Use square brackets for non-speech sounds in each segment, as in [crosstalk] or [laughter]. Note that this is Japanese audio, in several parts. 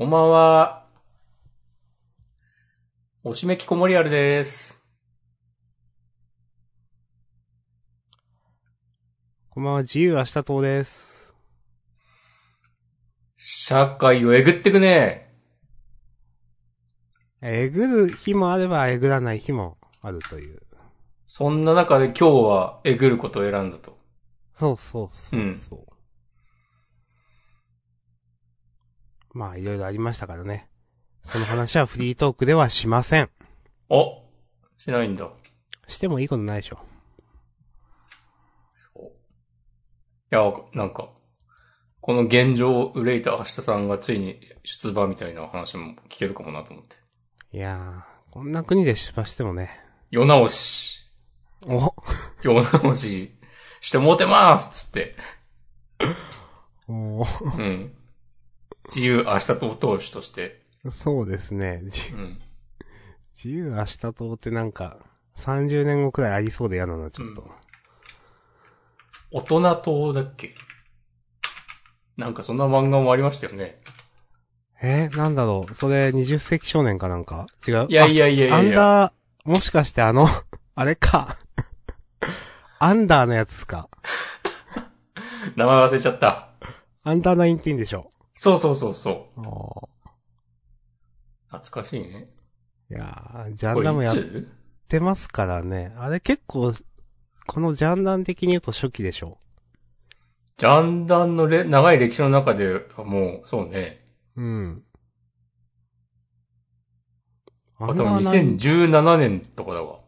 こんばんは。おしめきこもりあるです。こんばんは、自由明日党です。社会をえぐってくね。えぐる日もあればえぐらない日もあるという。そんな中で今日はえぐることを選んだと。そうそうそうそう。まあ、いろいろありましたからね。その話はフリートークではしません。おしないんだ。してもいいことないでしょ。いや、なんか、この現状を憂いた明日さんがついに出馬みたいな話も聞けるかもなと思って。いやー、こんな国で出馬してもね。世直し。お世直ししてもうてますつって。[laughs] おうん。自由明日党党首として。そうですね。じうん。自由明日党ってなんか、30年後くらいありそうで嫌だな、ちょっと。大人党だっけ？なんかそんな漫画もありましたよね。えー、なんだろう。それ、20世紀少年かなんか？違う？いやいやいやいアやいや。ンダー、もしかしてあの、[laughs] あれか。アンダーのやつっすか？[laughs] 名前忘れちゃった。アンダーナインティーンでしょ。そうそうそうそう。お懐かしいね。いやー、ジャンダンもやってますからね。あれ結構、このジャンダン的に言うと初期でしょ。ジャンダンのれ長い歴史の中ではもう、そうね。うん。あ、多分ナイン2017年とかだわ。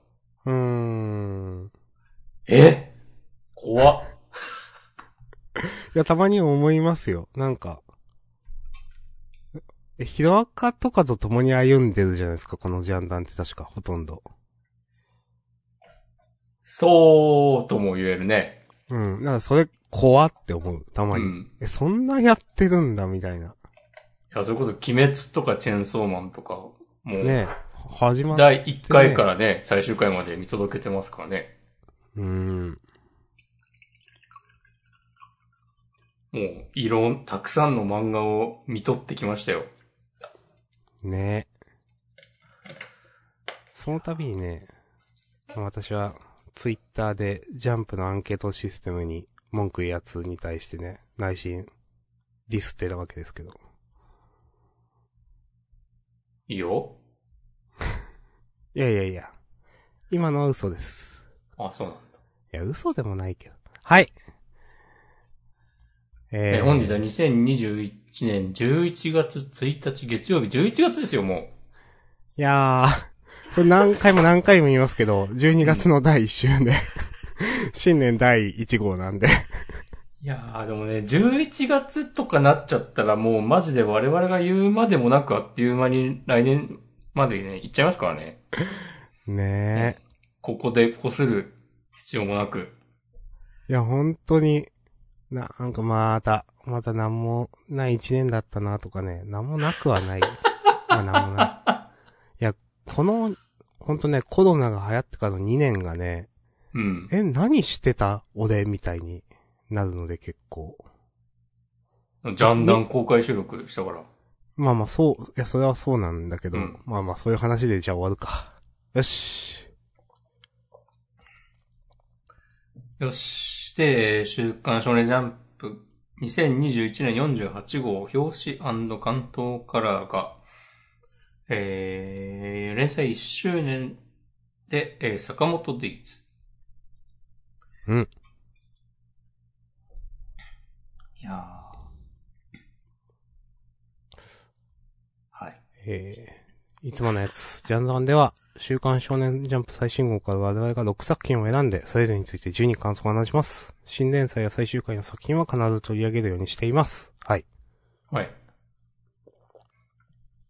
うーん。え？怖っ。[laughs] いや、たまに思いますよ。なんか、え、ヒロアカとかと共に歩んでるじゃないですか、このジャンダンって確か、ほとんど。そうとも言えるね。うん。なんかそれ、怖って思う、たまに。うん。え、そんなやってるんだ、みたいな。いや、それこそ、鬼滅とかチェーンソーマンとか、もう、ねえ、始まっ第1回からね、最終回まで見届けてますからね。うーん。もう、いろん、たくさんの漫画を見とってきましたよ。ねえ。その度にね、私は、ツイッターで、ジャンプのアンケートシステムに文句言うやつに対してね、内心、ディスってたわけですけど。いいよ。[laughs] いやいやいや。今のは嘘です。あ、そうなんだ。いや、嘘でもないけど。はい。えー、え本日は2021年11月1日月曜日、11月ですよ、もいやー、これ何回も何回も言いますけど、12月の第1週で、[laughs] 新年第1号なんで。う。いやー、でもね、11月とかなっちゃったらもうマジで我々が言うまでもなくあっという間に来年までね、行っちゃいますからね。ねえ。ここでこする必要もなく。いや、本当に、な、なんかまた、また何もない1年だったなとかね、何もなくはない。[laughs] まあ何もない。いや、この、本当ね、コロナが流行ってからの2年がね、うん。え、何してた？俺みたいになるので結構。ジャンダン公開収録したから。まあまあそう、いや、それはそうなんだけど、うんまあまあそういう話でじゃあ終わるか。よし。よし。で、週刊少年ジャンプ2021年48号表紙関東カラーが、えー、連載1周年で、えー、坂本デイズ。うん。いやーはい。えー、いつものやつ、ジャンダンでは、週刊少年ジャンプ最新号から我々が6作品を選んで、それぞれについて12感想を話します。新連載や最終回の作品は必ず取り上げるようにしています。はい。はい。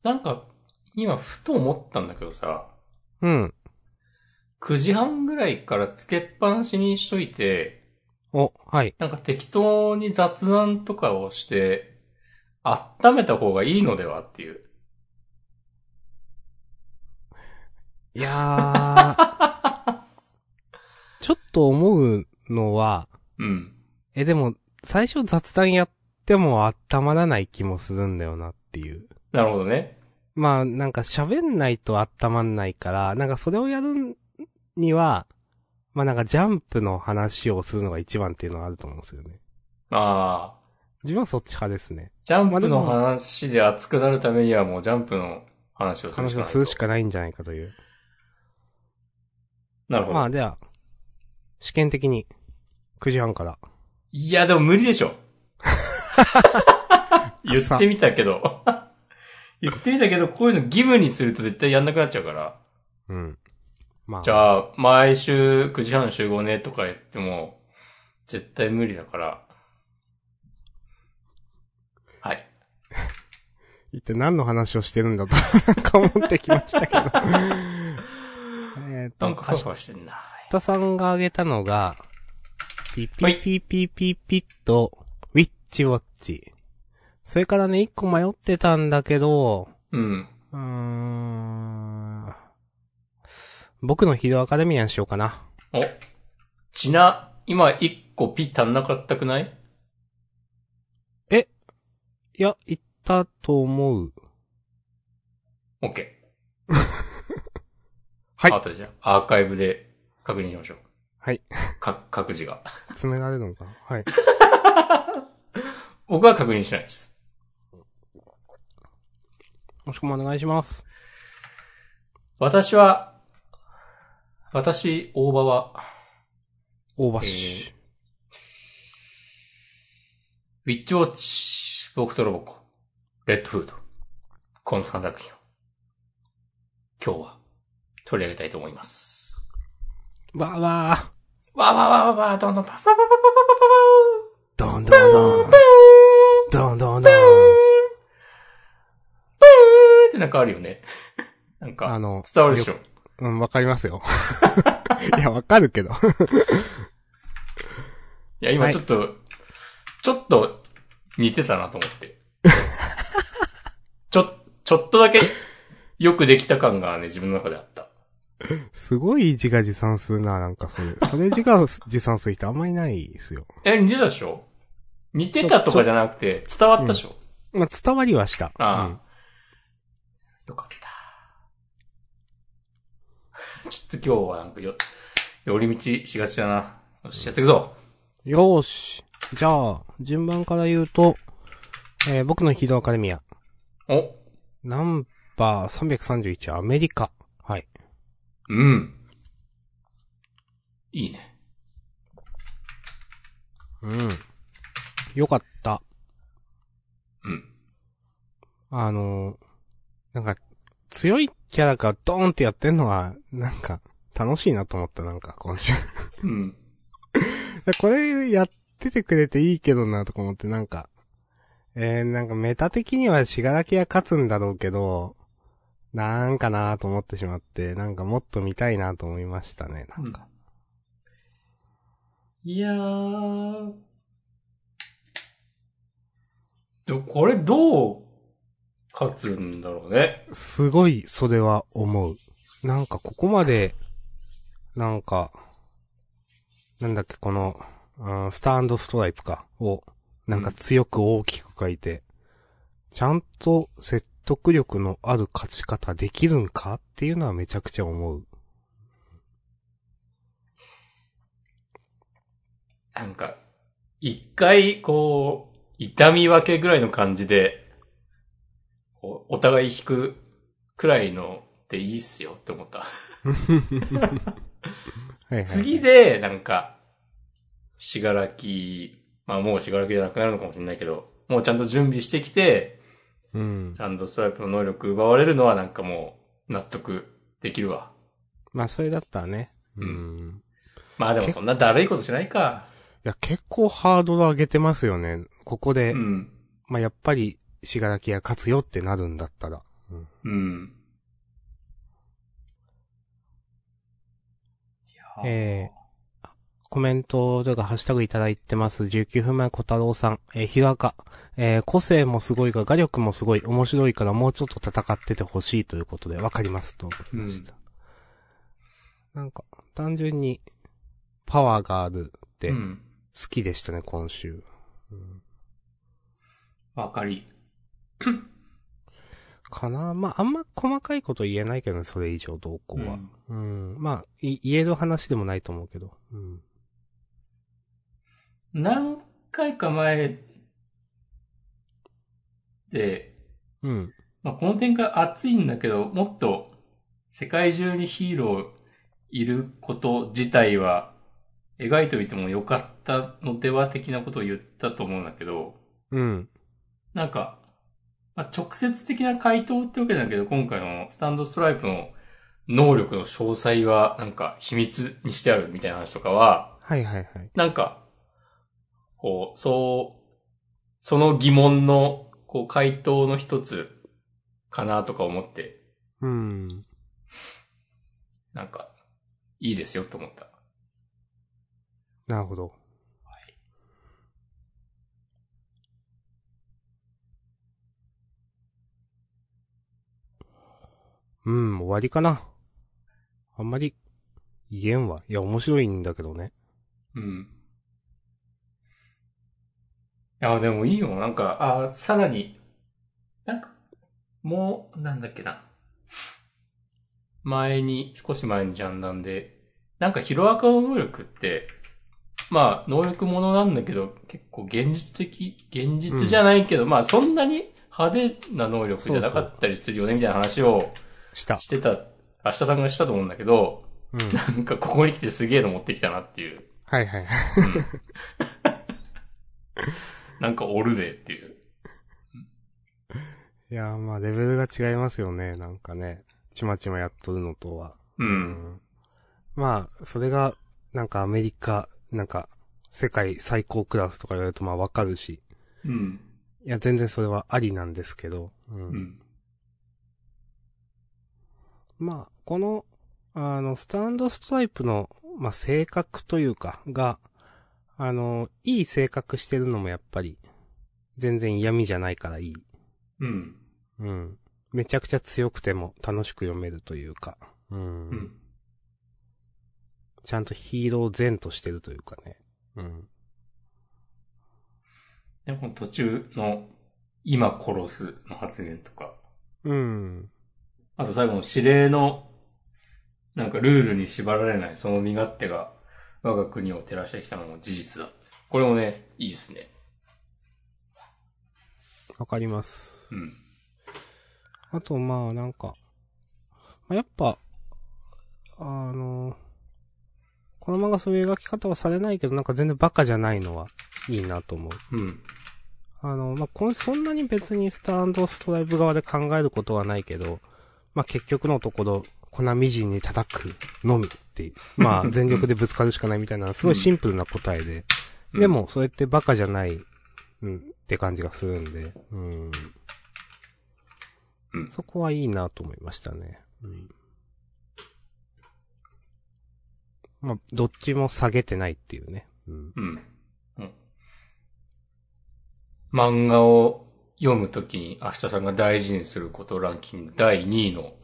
なんか、今ふと思ったんだけどさ、うん。9時半ぐらいからつけっぱなしにしといて、お、はい。なんか適当に雑談とかをして、温めた方がいいのではっていう。いやー、ちょっと思うのは、うん。え、でも、最初雑談やっても温まらない気もするんだよなっていう。なるほどね。まあ、なんか喋んないと温まんないから、なんかそれをやるには、まあなんかジャンプの話をするのが一番っていうのはあると思うんですよね。ああ。自分はそっち派ですね。ジャンプの話で熱くなるためにはもうジャンプの話をするしかないと。話をするしかないんじゃないかという。なるほど。まあでは、試験的に、9時半から。いや、でも無理でしょ。[laughs] 言ってみたけど。[laughs] 言ってみたけど、こういうの義務にすると絶対やんなくなっちゃうから。うん。まあ。じゃあ、毎週9時半集合ねとか言っても、絶対無理だから。はい。[laughs] 一体何の話をしてるんだと、なんか思ってきましたけど。えっと、なんかふわふわしてんな。明日さんが挙げたのが、ピピはいピピピピッと、ウィッチウォッチ。それからね、一個迷ってたんだけど、うん。うーん、僕のヒーローアカデミアにしようかな。お。ちな、今1個ピ足んなかったくないいや、言ったと思う。オッケー。はいあとでじゃあ、アーカイブで確認しましょう。はい。か、各自が。詰められるのか？なはい。[laughs] 僕は確認しないです。もしくもお願いします。私は、私、大場は、大橋。ウィッチウォッチ、僕とロボコ、レッドフード、この3作品を、今日は取り上げたいと思います。わーわー。わーわーわーわーわー、どんどんパパパパパパどんどんどん。どんどんどん。ってなんかあるよね。なんかあ、の、伝わるでしょ。うん、わかりますよ。いや、わかるけど。いや、今ちょっと、ちょっと似てたなと思って。ちょ、ちょっとだけよくできた感がね、自分の中であった。すごい自画自賛するな、なんかそれ。[laughs] それ自画自賛する人あんまりないですよ。え、似てたでしょ？似てたとかじゃなくて、伝わったでしょ、まあ、伝わりはした。ああ、うんよかった。[laughs] ちょっと今日はなんかよ、寄り道しがちだな。よし、やっていくぞ。よーし。じゃあ、順番から言うと、えー僕のヒーローアカデミア。お、ナンバー331アメリカ。はい。うん。いいね。うん。よかった。うん。あのーなんか、強いキャラがドーンってやってんのは、なんか、楽しいなと思った、なんか、今週。うん。[laughs] これやっててくれていいけどなとか思ってなんか、えー、なんかメタ的にはしがらきが勝つんだろうけど、なんかなと思ってしまって、なんかもっと見たいなと思いましたね、なんか。いやー。でもこれどう勝つんだろうね。すごい、それは思う。なんかここまで、なんか、なんだっけ、この、うんスターストライプか、を、なんか強く大きく書いて、ちゃんと説得力のある勝ち方できるんかっていうのはめちゃくちゃ思う。なんか、一回、こう、痛み分けぐらいの感じで、こうお互い引くくらいのでいいっすよって思った。はいはい。次で、なんか、しがらき、まあもうしがらきじゃなくなるのかもしれないけど、もうちゃんと準備してきて、うん。サンドストライプの能力奪われるのはなんかもう納得できるわ。まあ、それだったらね。う。うんまあでもそんなだるいことしないか。いや、結構ハードル上げてますよね。ここで、うん。まあ、やっぱり、しがらきが勝つよってなるんだったら。うん。うん。えー、コメントというかハッシュタグいただいてます。19分前小太郎さん。えー、日がか。えー、個性もすごいが画力もすごい。面白いからもうちょっと戦っててほしいということで、わかりますと。うん。なんか、単純に、パワーがあるって好うん。きでしたね、今週。うんわかり。[coughs] かなまあ、あんま細かいこと言えないけどね、それ以上どうこうは。うん。まあ、い言える話でもないと思うけど。うん。何回か前で、うん。まあ、この展開熱いんだけど、もっと世界中にヒーローいること自体は描いておいてもよかったのでは的なことを言ったと思うんだけど、うん。なんか、まあ、直接的な回答ってわけだけど、今回のスタンドストライプの能力の詳細はなんか秘密にしてあるみたいな話とかは、はいはいはい。なんか、こう、そう、その疑問の、こう、回答の一つかなとか思って、うん。なんか、いいですよと思った。なるほど。うん、終わりかな。あんまり、言えんわ。いや、面白いんだけどね。うん。いや、でもいいよ。なんか、あさらに、なんか、もう、なんだっけな。前に、少し前にジャンダンで、なんかヒロアカの能力って、まあ、能力ものなんだけど、結構現実的、現実じゃないけど、まあ、そんなに派手な能力じゃなかったりするよね、みたいな話をした。してた、明日さんがしたと思うんだけど、うん。なんかここに来てすげえの持ってきたなっていう。はいはいはい。[laughs] なんかおるぜっていう。[laughs] いや、まあ、レベルが違いますよね。なんかね。ちまちまやっとるのとは。う。。うんまあ、それが、なんかアメリカ、なんか、世界最高クラスとか言われるとまあわかるし。うん。いや、全然それはありなんですけど。うんうん。まあ、この、あの、スタンドストライプの、まあ、性格というか、が、あの、いい性格してるのもやっぱり、全然嫌味じゃないからいい。うん。うん。めちゃくちゃ強くても楽しく読めるというか。うん。うん。ちゃんとヒーロー前としてるというかね。うん。でも途中の、今殺すの発言とか、うん。あと最後の指令の、なんかルールに縛られないその身勝手が我が国を照らしてきたのも事実だ。これもね、いいですね。わかります。うん。あと、まあ、なんか、まあやっぱ、あの、この漫画そういう描き方はされないけど、なんか全然バカじゃないのはいいなと思う。うん。あの、まあ、これそんなに別にスタンドストライブ側で考えることはないけど、まあ、結局のところ、粉みじんに叩くのみっていう、まあ、全力でぶつかるしかないみたいな、すごいシンプルな答えで、うんでも、それってバカじゃない、うん、って感じがするんで、うん。うんそこはいいなと思いましたね。うん。まあ、どっちも下げてないっていうね。うん。うん。うん。漫画を読むときに明日さんが大事にすることランキング第2位の、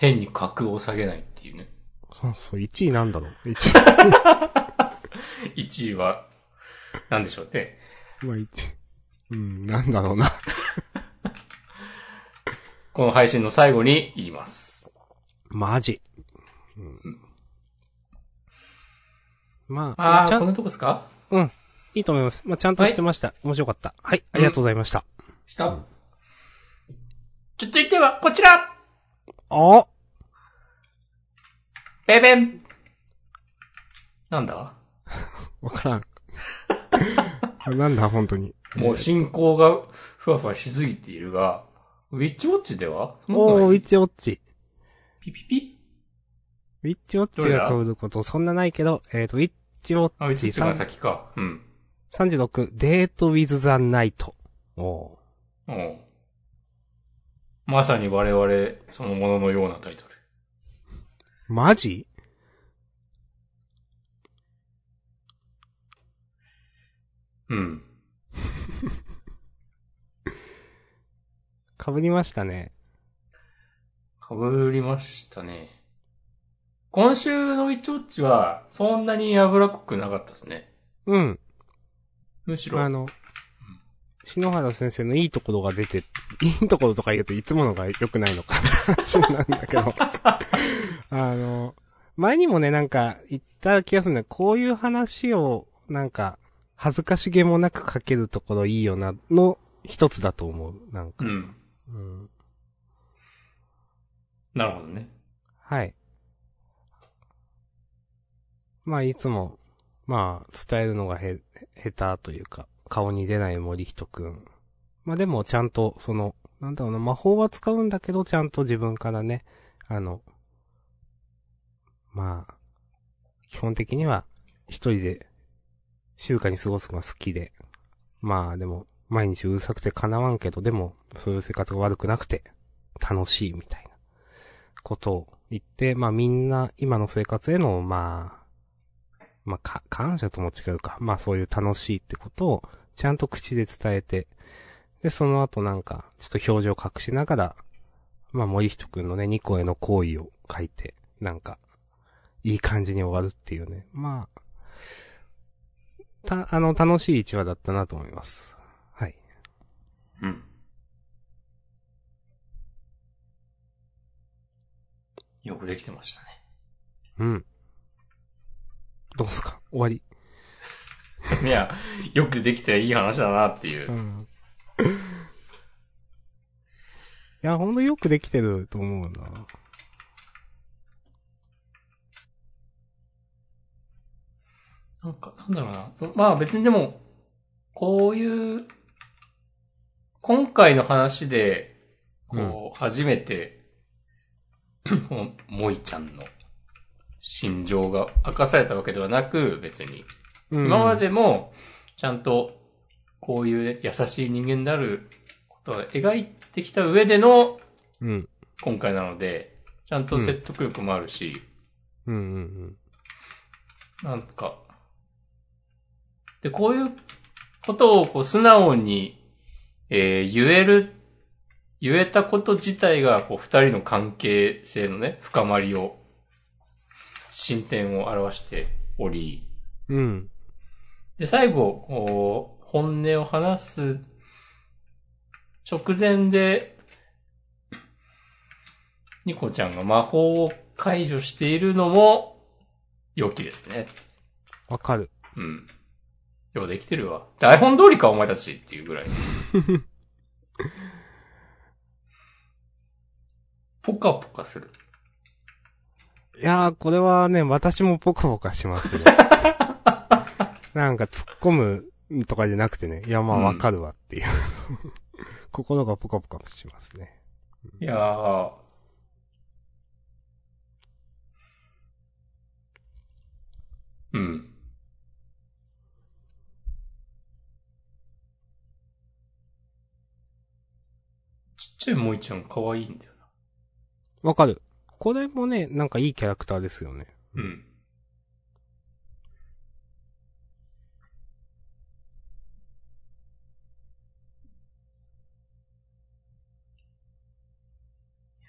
変に格を下げないっていうね。そうそう、1位なんだろう ?1 1位は、なんでしょうね。位。まあ、1位。うん、なんだろうな。この配信の最後に言います。マジ。うん。まあ、ああ、ちゃんこのとこですか？うん。いいと思います。まあ、ちゃんとしてました。面白かった。はい、ありがとうございました。した続いてはこちらあベベンなんだ？[laughs] わからん。[laughs] なんだ、本当に。もう進行がふわふわしすぎているが、ウィッチウォッチでは？おー、ウィッチウォッチ。ピピピ？ウィッチウォッチが被ることそんなないけど、えっ、と、ウィッチウォあ、ウィッッチチウォッチが3先か。うん。36、デートウィズザナイト。おー。うん。まさに我々そのもののようなタイトル。マジ？うん。[laughs] 被りましたね。かぶりましたね。今週のウィッチウォッチは、そんなに脂っこくなかったですね。うん。むしろ。あの、篠原先生のいいところが出ていいところとか言うといつものが良くないのかな話なんだけど。[laughs] あの、前にもね、なんか言った気がするんだこういう話を、なんか、恥ずかしげもなく書けるところいいよな、の一つだと思う。なんか。うん。うん。なるほどね。はい。まあ、いつも、まあ、伝えるのがへ、下手というか、顔に出ない森人くん。まあでも、ちゃんと、その、なんだろうな、魔法は使うんだけど、ちゃんと自分からね、あの、まあ、基本的には、一人で、静かに過ごすのが好きで、まあでも、毎日うるさくて叶わんけど、でも、そういう生活が悪くなくて、楽しいみたいな。ことを言って、まあみんな今の生活への、まあ、まあか、感謝とも違うか。まあそういう楽しいってことをちゃんと口で伝えて、で、その後なんか、ちょっと表情隠しながら、まあ森人くんのね、ニコへの行為を書いて、なんか、いい感じに終わるっていうね。まあ、た、あの、楽しい一話だったなと思います。はい。うん。よくできてましたね。うん。どうすか？終わり。[laughs] いや、よくできていい話だなっていうう。ん。いや、ほんとよくできてると思うな。なんか、なんだろうな。まあ別にでも、こういう、今回の話で、こう、初めて、[clears throat] この、萌ちゃんの心情が明かされたわけではなく、別に。うん今までも、ちゃんと、こういうね、優しい人間であることを描いてきた上での、うん。今回なので、ちゃんと説得力もあるし、うんうんうん。なんか、で、こういうことをこう素直に、えー言える、言えたこと自体が、こう、二人の関係性のね、深まりを、進展を表しており、うん。で、最後、こう、本音を話す直前で、ニコちゃんが魔法を解除しているのも、良きですね。わかる。うん。ようできてるわ。台本通りか、お前たちっていうぐらい。[laughs] ポカポカする。いやー、これはね、私もポカポカしますね。なんか突っ込むとかじゃなくてね、いやまあうんわかるわっていう。[laughs] 心がポカポカしますね。いやー。うん。ちっちゃい萌ちゃん可愛いんだよわかる。これもね、なんかいいキャラクターですよね。な。うん。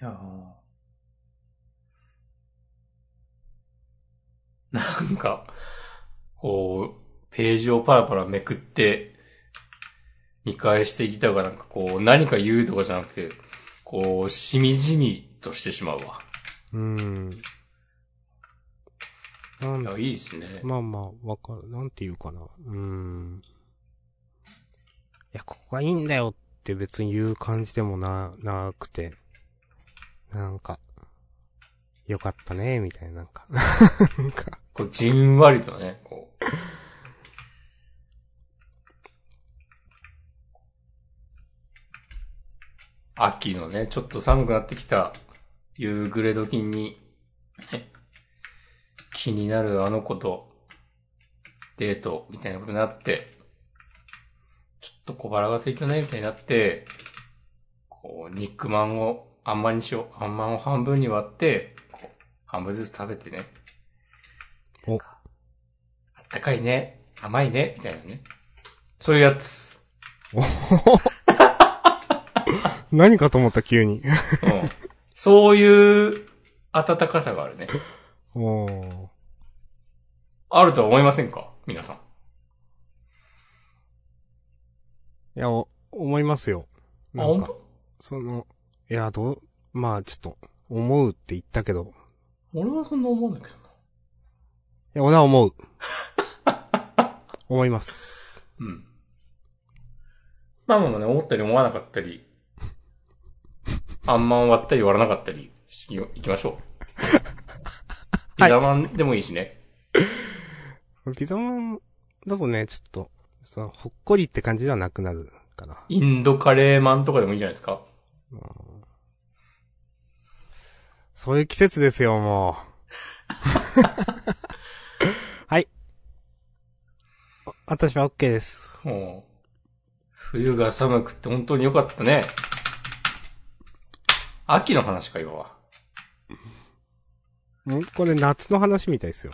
いやー [laughs] なんか、こう、ページをパラパラめくって、見返してきたがなんかこう、何か言うとかじゃなくて、こう、しみじみとしてしまうわ。うーん。なんいや、いいですね。まあまあ、わかる。なんていうかな。うーん。いや、ここがいいんだよって別に言う感じでもな、なくて。なんか、よかったね、みたいな、なんか。こう、じんわりとね、こう。秋のね、ちょっと寒くなってきた夕暮れ時に、ね、気になるあの子とデートみたいなことになって、ちょっと小腹が空いたね、みたいになって、こう、肉まんを、あんまんにしよう。あんまんを半分に割って、こう、半分ずつ食べてね。おあったかいね。甘いね。みたいなね。そういうやつ。[laughs] 何かと思った、急に。うん。そういう温かさがあるね。おー。あるとは思いませんか？皆さん。いや、お思いますよ。あ、なんか、その、いや、どう、まあちょっと、思うって言ったけど、俺はそんな思うんだけどな。いや、俺は思う。[laughs] 思います。うん。まあまあね、思ったり思わなかったり、あんまん割ったり割らなかったり、し行きましょう。[laughs] ピザマンでもいいしね。ピザマンだとね、ちょっと、そのほっこりって感じではなくなるかな。インドカレーマンとかでもいいんじゃないですか。そういう季節ですよ、もう。[laughs] はい。あ私は OK です。もう、冬が寒くって本当に良かったね。秋の話か、今は。ん [laughs] これ夏の話みたいですよ。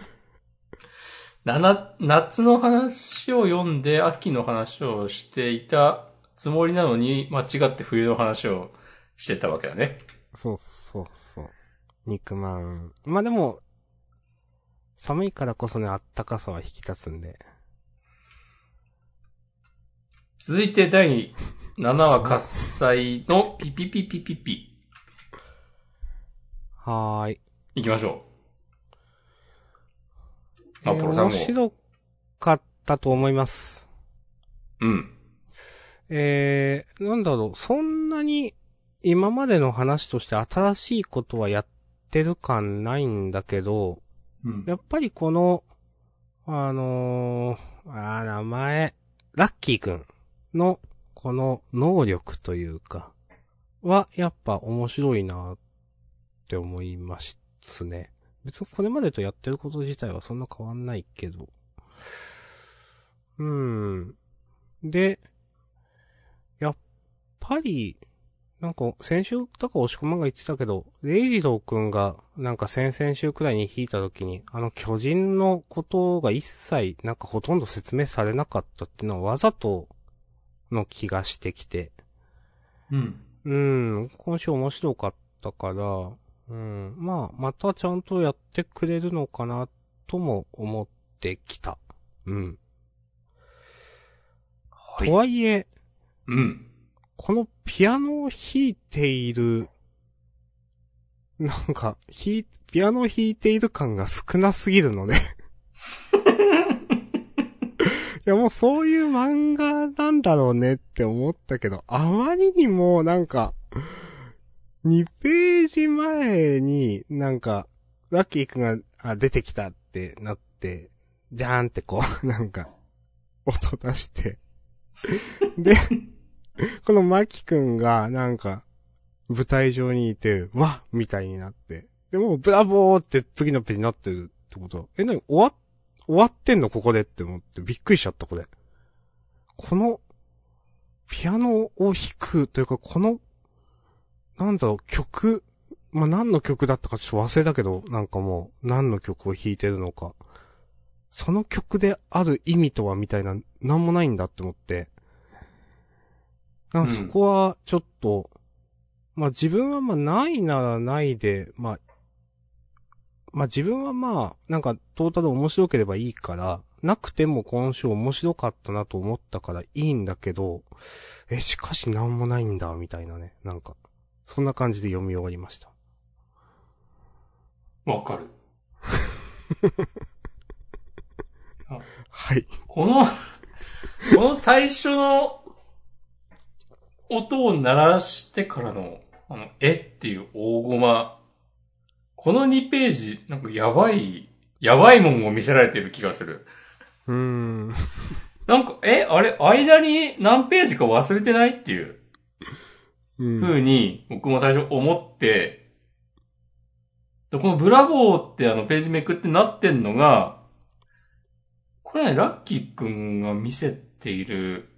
[laughs] な、な、夏の話を読んで秋の話をしていたつもりなのに、間違って冬の話をしてたわけだね。そうそうそう。肉まん。まあでも、寒いからこそね、あったかさは引き立つんで。続いて第7話喝采のピピピピピピ。はーい。行きましょう。あ、えーポロさんも。面白かったと思います。うん。えー、なんだろう、そんなに今までの話として新しいことはやってる感ないんだけど、うん。やっぱりこの、あのー、あー名前、ラッキーくんの、この能力というか、は、やっぱ面白いなって思いますね。別にこれまでとやってること自体はそんな変わんないけど。うん。で、やっぱり、なんか、先週とか押し込まんが言ってたけど、レイジローくんが、なんか先々週くらいに引いた時に、あの巨人のことが一切、なんかほとんど説明されなかったっていうのはわざとの気がしてきて。うん。うん、今週面白かったから、うん、まあ、またちゃんとやってくれるのかな、とも思ってきた。うん。はとはいえ、うん。このピアノを弾いている、なんか、弾い、ピアノを弾いている感が少なすぎるので。[laughs] いやもうそういう漫画なんだろうねって思ったけど、あまりにもなんか、2ページ前になんか、ラッキーくんがあ出てきたってなって、じゃーんってこう、なんか、音出して。[laughs] で、[laughs] このマキくんが、なんか、舞台上にいて、わっみたいになって。でも、ブラボーって次のページになってるってことはえ、なに終わ、終わってんの？ここでって思って、びっくりしちゃった、これ。この、ピアノを弾くというか、この、なんだろう、曲、まあ、何の曲だったかちょっと忘れたけど、なんかもう、何の曲を弾いてるのか。その曲である意味とはみたいな、なんもないんだって思って。なんかそこは、ちょっと、まあ自分はまあないならないで、まあ、まあ自分はまあ、なんかトータル面白ければいいから、なくても今週面白かったなと思ったからいいんだけど、え、しかしなんもないんだ、みたいなね。なんか、そんな感じで読み終わりました。わかる。[laughs] はい。この、この最初の音を鳴らしてからの、あの、えっていう大駒。この2ページ、なんかやばい、やばいもんを見せられてる気がする。うーん。なんか、え、あれ、間に何ページか忘れてないっていううん。風に僕も最初思って、でこのブラボーってあのページめくってなってんのが、これね、ラッキーくんが見せている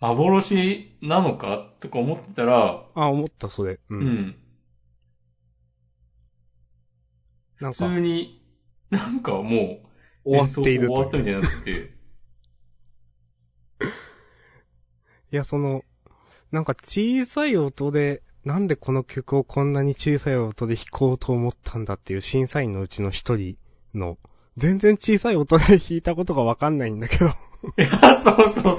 幻なのかとか思ってたら、あ、思った、それ。う。うんなんか、通に、[laughs] なんかもう、終わっている演奏終わったといたいになってて、[laughs] いや、その、なんか小さい音で、なんでこの曲をこんなに小さい音で弾こうと思ったんだっていう審査員のうちの一人の、全然小さい音で弾いたことがわかんないんだけど。[laughs] いや、そうそうそう。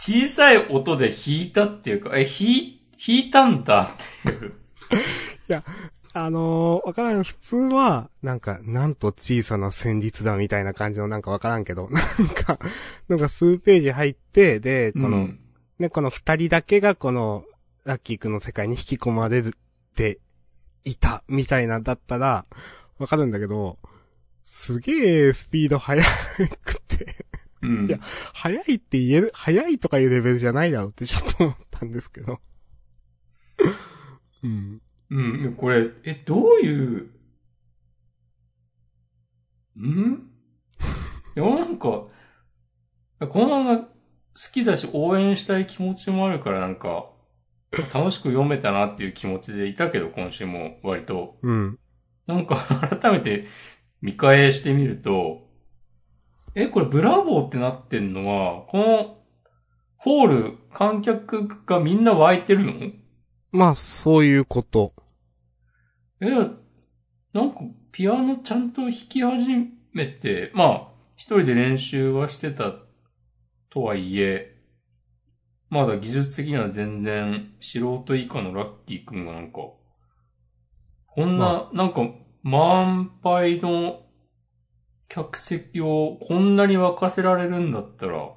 小さい音で弾いたっていうか、え、弾い、弾いたんだっていう。あのーわからん。普通は、なんか、なんと小さな旋律だみたいな感じのなんかわからんけど、[laughs] なんか、なんか数ページ入って、で、この、うんね、この二人だけがこの、ラッキーくんの世界に引き込まれていた、みたいなだったら、わかるんだけど、すげえスピード速くて、うん。いや速いって言える、速いとかいうレベルじゃないだろうってちょっと思ったんですけど。うん。うん、これ、え、どういう、ん？いや、なんか、この漫画好きだし応援したい気持ちもあるからなんか、楽しく読めたなっていう気持ちでいたけど、今週も割と。うん。なんか改めて見返してみると、え、これブラボーってなってんのは、このホール、観客がみんな湧いてるの？まあ、そういうこと。え、なんか、ピアノちゃんと弾き始めて、まあ、一人で練習はしてたとはいえ、まだ技術的には全然素人以下のラッキーくんがなんか、こんな、なんか、満杯の客席をこんなに沸かせられるんだったら、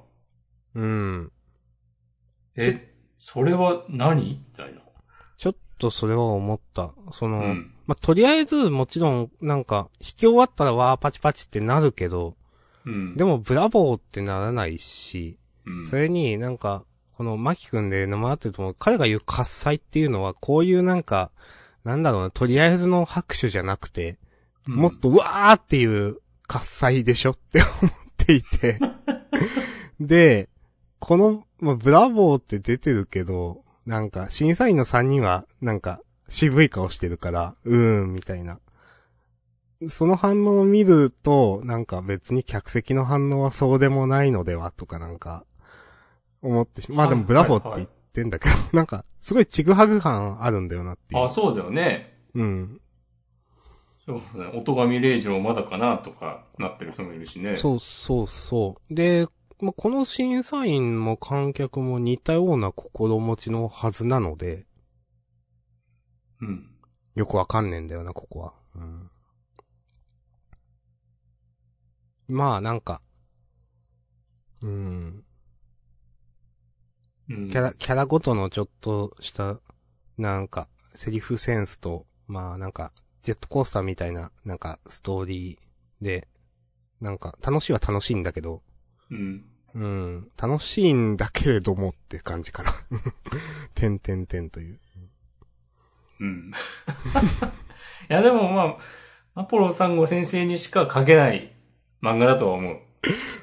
うん。え、それは何？みたいな。ちょっとそれは思った。その、うん。まあ、とりあえず、もちろん、なんか、弾き終わったらわーパチパチってなるけど、うん。でも、ブラボーってならないし、うん、それになんか、このマキ君で名前合ってると思う。彼が言う喝采っていうのは、こういうなんか、なんだろうな、とりあえずの拍手じゃなくて、うんもっと、うわーっていう喝采でしょって思っていて。[laughs] で、この、まあ、ブラボーって出てるけど、なんか、審査員の3人は、なんか、渋い顔してるから、うーん、みたいな。その反応を見ると、なんか別に客席の反応はそうでもないのでは、とかなんか、思ってしまあでもはいブラボーって言ってんだけど、なんか、すごいちぐはぐ感あるんだよなっていう。あ、そうだよね。うん。そうですね。音神礼二郎まだかなとかなってる人もいるしね。そうそうそう。で、まあ、この審査員も観客も似たような心持ちのはずなので、うん。よくわかんねえんだよな、ここは。うん。まあ、なんか、うん。うん。キャラ、キャラごとのちょっとした、なんか、セリフセンスと、まあなんか、ジェットコースターみたいな、なんか、ストーリーで、なんか、楽しいは楽しいんだけど、うん。うん、楽しいんだけれどもって感じかな。[laughs] てんてんてんという。うん。いや、でもまあ、アポロ3号先生にしか書けない漫画だとは思う。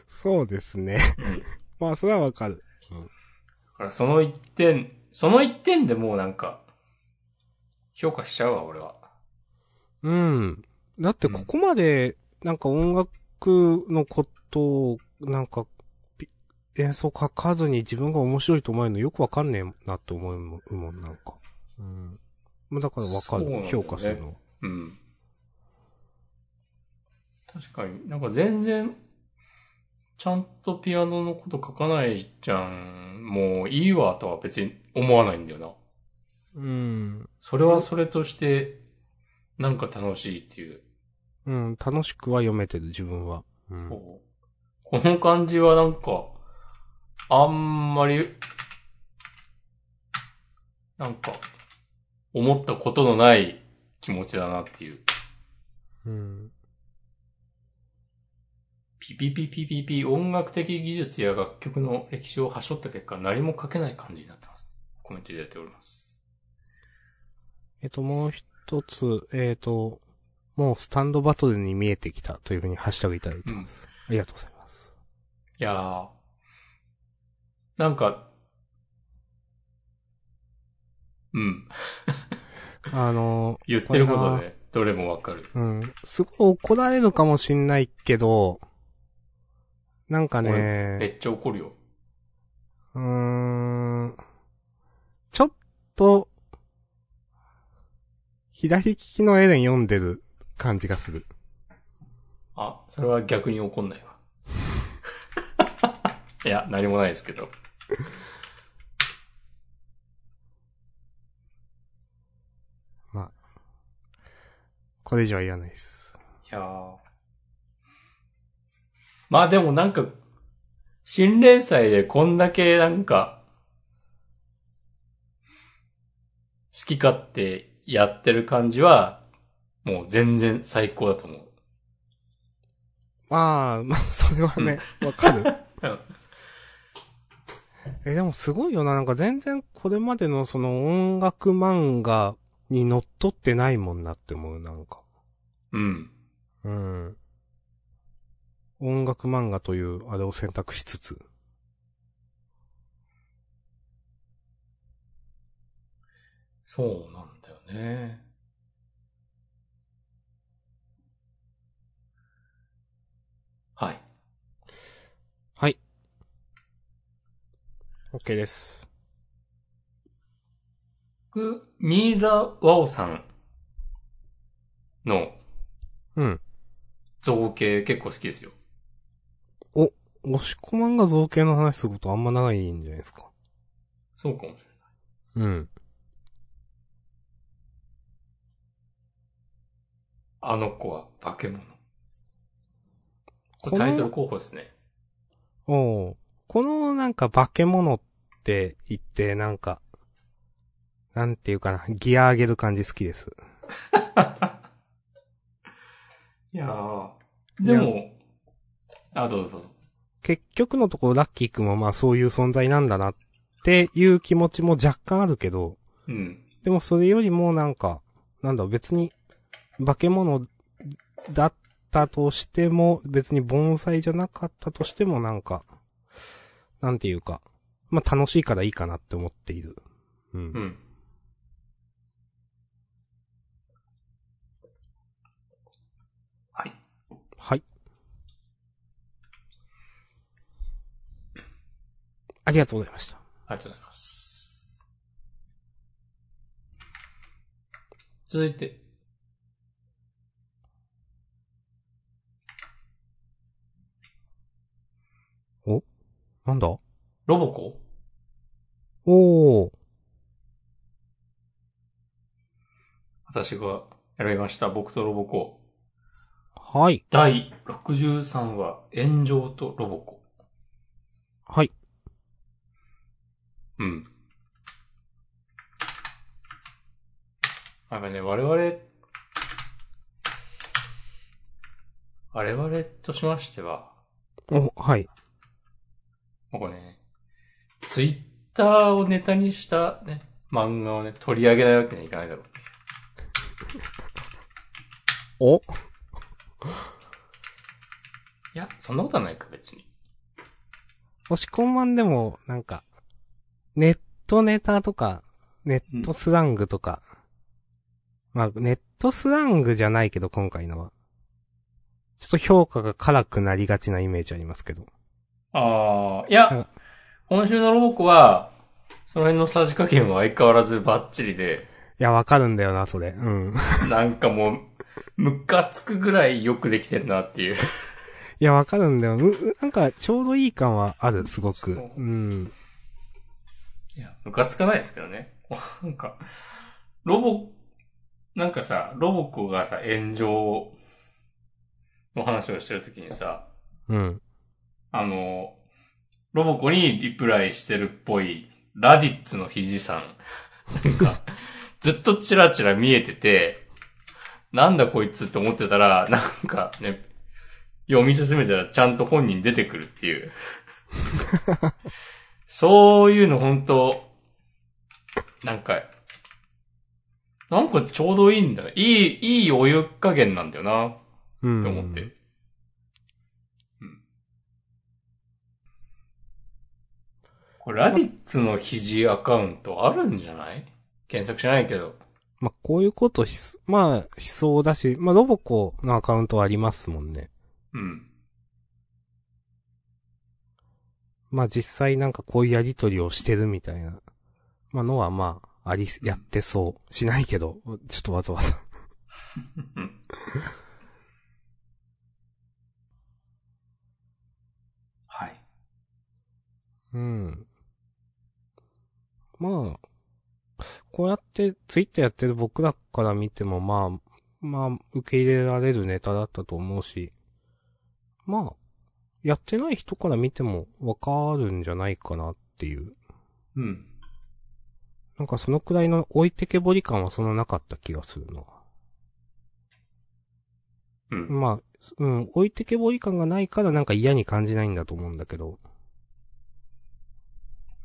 そうですね。うん。だまあ、それはわかる。からその一点、その一点でもうなんか、評価しちゃうわ、俺は。うん。だってここまで、なんか音楽のことを、なんか、ピ演奏書かずに自分が面白いと思えるのよくわかんねえなって思うもん、なんか。うん。まあだからわかる、ね評価するの。うん。確かに。なんか全然、ちゃんとピアノのこと書かないじゃん。もういいわとは別に思わないんだよな。うん。それはそれとして、なんか楽しいっていう。うん、楽しくは読めてる、自分は。うん。そうこの感じはなんか、あんまり、なんか、思ったことのない気持ちだなっていう。うん。ピピピピピピ音楽的技術や楽曲の歴史をはしょった結果何も書けない感じになってます。コメントいただいております。えっと、もう一つ、えっと、もうスタンドバトルに見えてきたというふうにハッシュタグいただいてます。ありがとうございます。いやー、なんか、うん。あの [laughs] 言ってることで、どれもわかる。うん。すごい怒られるかもしんないけど、なんかめね、っちゃ怒るよ。うーん、ちょっと、左利きのエレン読んでる感じがする。あ、それは逆に怒んないわ。[laughs] いや、何もないですけど。まあ。これ以上は言わないです。いやーまあでもなんか、新連載でこんだけなんか、好き勝手やってる感じは、もう全然最高だと思う。まあ、まあ、それはね、わかる。[laughs] うんえ、でもすごいよな。なんか全然これまでのその音楽漫画に乗っ取ってないもんなって思う、なんか。うん。うん。音楽漫画というあれを選択しつつ。そうなんね。はい。はい。OK です。僕、新座和尾さんのうん。造形結構好きですよ。押し込まんが造形の話することあんまないんじゃないですか。そうかもしれない。うん。あの子は化け物。これタイトル候補ですね。おうこのなんか化け物って言ってなんか、なんていうかな、ギア上げる感じ好きです。[laughs] いやー。でも、あ、どうぞ。結局のところラッキーくんもまあそういう存在なんだなっていう気持ちも若干あるけど、うん。でもそれよりもなんか、なんだ別に、化け物だったとしても、別に盆栽じゃなかったとしてもなんか、なんていうか、まあ楽しいからいいかなって思っている。うん。うん。はい。はい。ありがとうございました。ありがとうございます。続いて。なんだ？ロボコ？おー。私が選びました。僕とロボコ。はい。第63話、炎上とロボコ。はい。うん。なんかね、我々、我々としましては、お、はい。もうね、ツイッターをネタにしたね、漫画をね、取り上げないわけにはいかないだろう。お？いや、そんなことはないか、別に。押し込まんでも、なんか、ネットネタとか、ネットスラングとか、まあ、ネットスラングじゃないけど、今回のは。ちょっと評価が辛くなりがちなイメージありますけど。ああ、いうんや、今週のロボコは、その辺のさじ加減は相変わらずバッチリで、いや、わかるんだよな、それ。うん。[laughs] なんかもう、ムカつくぐらいよくできてんなっていう。いや、わかるんだよ。なんか、ちょうどいい感はある、すごく。うん。いや、ムカつかないですけどね。[laughs] なんか、ロボ、なんかさ、ロボコがさ、炎上の話をしてるときにさ、うん。あの、ロボコにリプライしてるっぽい、ラディッツの肘さん。なんか、[laughs] ずっとチラチラ見えてて、なんだこいつって思ってたら、なんかね、読み進めたらちゃんと本人出てくるっていう。[laughs] そういうの本当なんか、なんかちょうどいいんだよ。いい、いいお湯加減なんだよな、うん。って思って。うん。これ、ラディッツの肘アカウントあるんじゃない？検索しないけど。まあ、こういうことしす、まあ、しそうだし、まあ、ロボコのアカウントはありますもんね。うん。まあ、実際なんかこういうやりとりをしてるみたいな、まあ、のはまあ、あり、やってそう。しないけど、ちょっとわざわざ。うん。はい。うん。まあ、こうやってツイッターやってる僕らから見てもまあ、まあ、受け入れられるネタだったと思うし、まあ、やってない人から見てもわかるんじゃないかなっていう。うん。なんかそのくらいの置いてけぼり感はそんななかった気がするな。うん。まあ、うん、置いてけぼり感がないからなんか嫌に感じないんだと思うんだけど。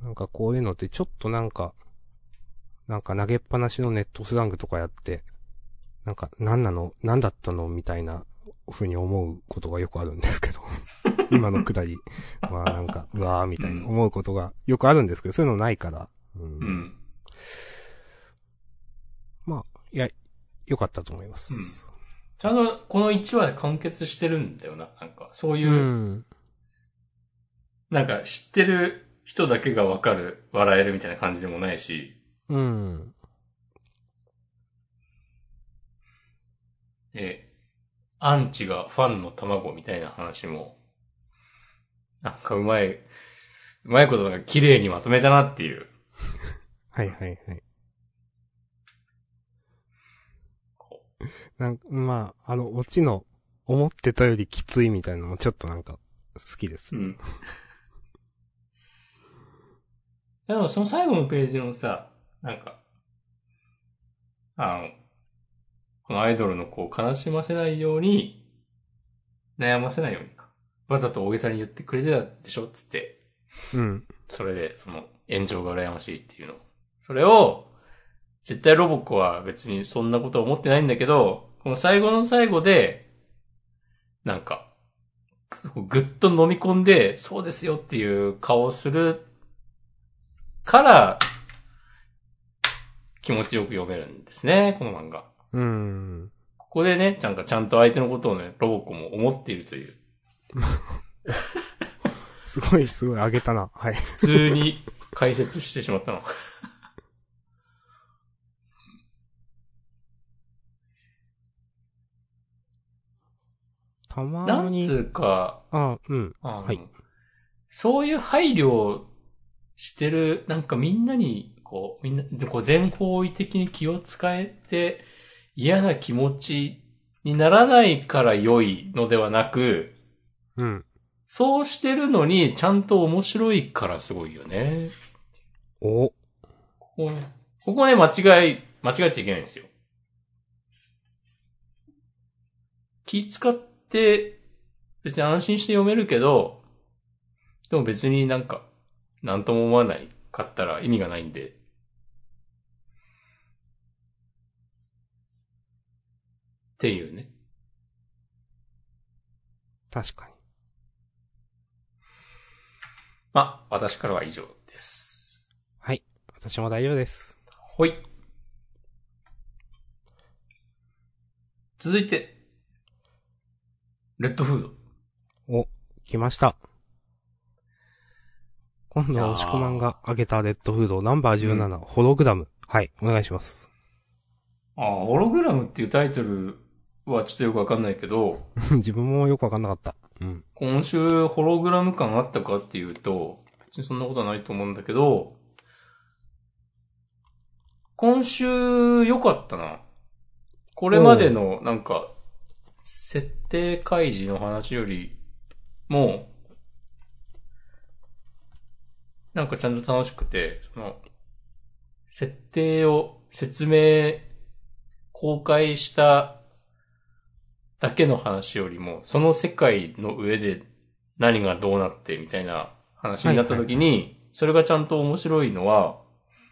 なんかこういうのってちょっとなんか、なんか投げっぱなしのネットスラングとかやって、なんか何なの何だったのみたいな風に思うことがよくあるんですけど。[laughs] 今のくだり。まあなんか、うわーみたいな思うことがよくあるんですけど、そういうのないから。うんうん。まあ、いや、良かったと思います。ちゃんとこの1話で完結してるんだよな。なんか、そういう、うん。なんか知ってる人だけがわかる、笑えるみたいな感じでもないし、うん。で、アンチがファンの卵みたいな話も、なんかうまい、うまいことなんか綺麗にまとめたなっていう。[laughs] はいはいはい。なんか、まあ、あの、オチの、思ってたよりきついみたいなのもちょっとなんか、好きです。うん。でもその最後のページのさ、なんか、あの、このアイドルの子を悲しませないように、悩ませないようにか。わざと大げさに言ってくれてたでしょつって。うん。それで、その、炎上が羨ましいっていうの。それを、絶対ロボコは別にそんなことは思ってないんだけど、この最後の最後で、なんか、ぐっと飲み込んで、そうですよっていう顔をするから、気持ちよく読めるんですね、この漫画。うん。ここでね、なんかちゃんと相手のことをね、ロボコも思っているという。[laughs] すごい、すごい上げたな。はい。普通に解説してしまったの。たまに。なんつうか、あ、うん。はいそういう配慮をしてる、なんかみんなに、こう、みんな、こう全方位的に気を使えて嫌な気持ちにならないから良いのではなく、うん。そうしてるのにちゃんと面白いからすごいよね。お。ここここはね、間違い、間違っちゃいけないんですよ。気使って、別に安心して読めるけど、でも別になんか、なんとも思わないかったら意味がないんで。っていうね。確かに。まあ、私からは以上です。はい。私も大丈夫です。ほい。続いて、レッドフード。お、来ました。今度は押し込まんが挙げたレッドフードナンバー17、ホログラム。はい、お願いします。ああ、ホログラムっていうタイトルはちょっとよくわかんないけど、[laughs] 自分もよくわかんなかった。うん。今週ホログラム感あったかっていうと、別にそんなことはないと思うんだけど、今週良かったな。これまでのなんか、設定開示の話よりも、なんかちゃんと楽しくて、その、設定を説明、公開しただけの話よりも、その世界の上で何がどうなってみたいな話になった時に、それがちゃんと面白いのは、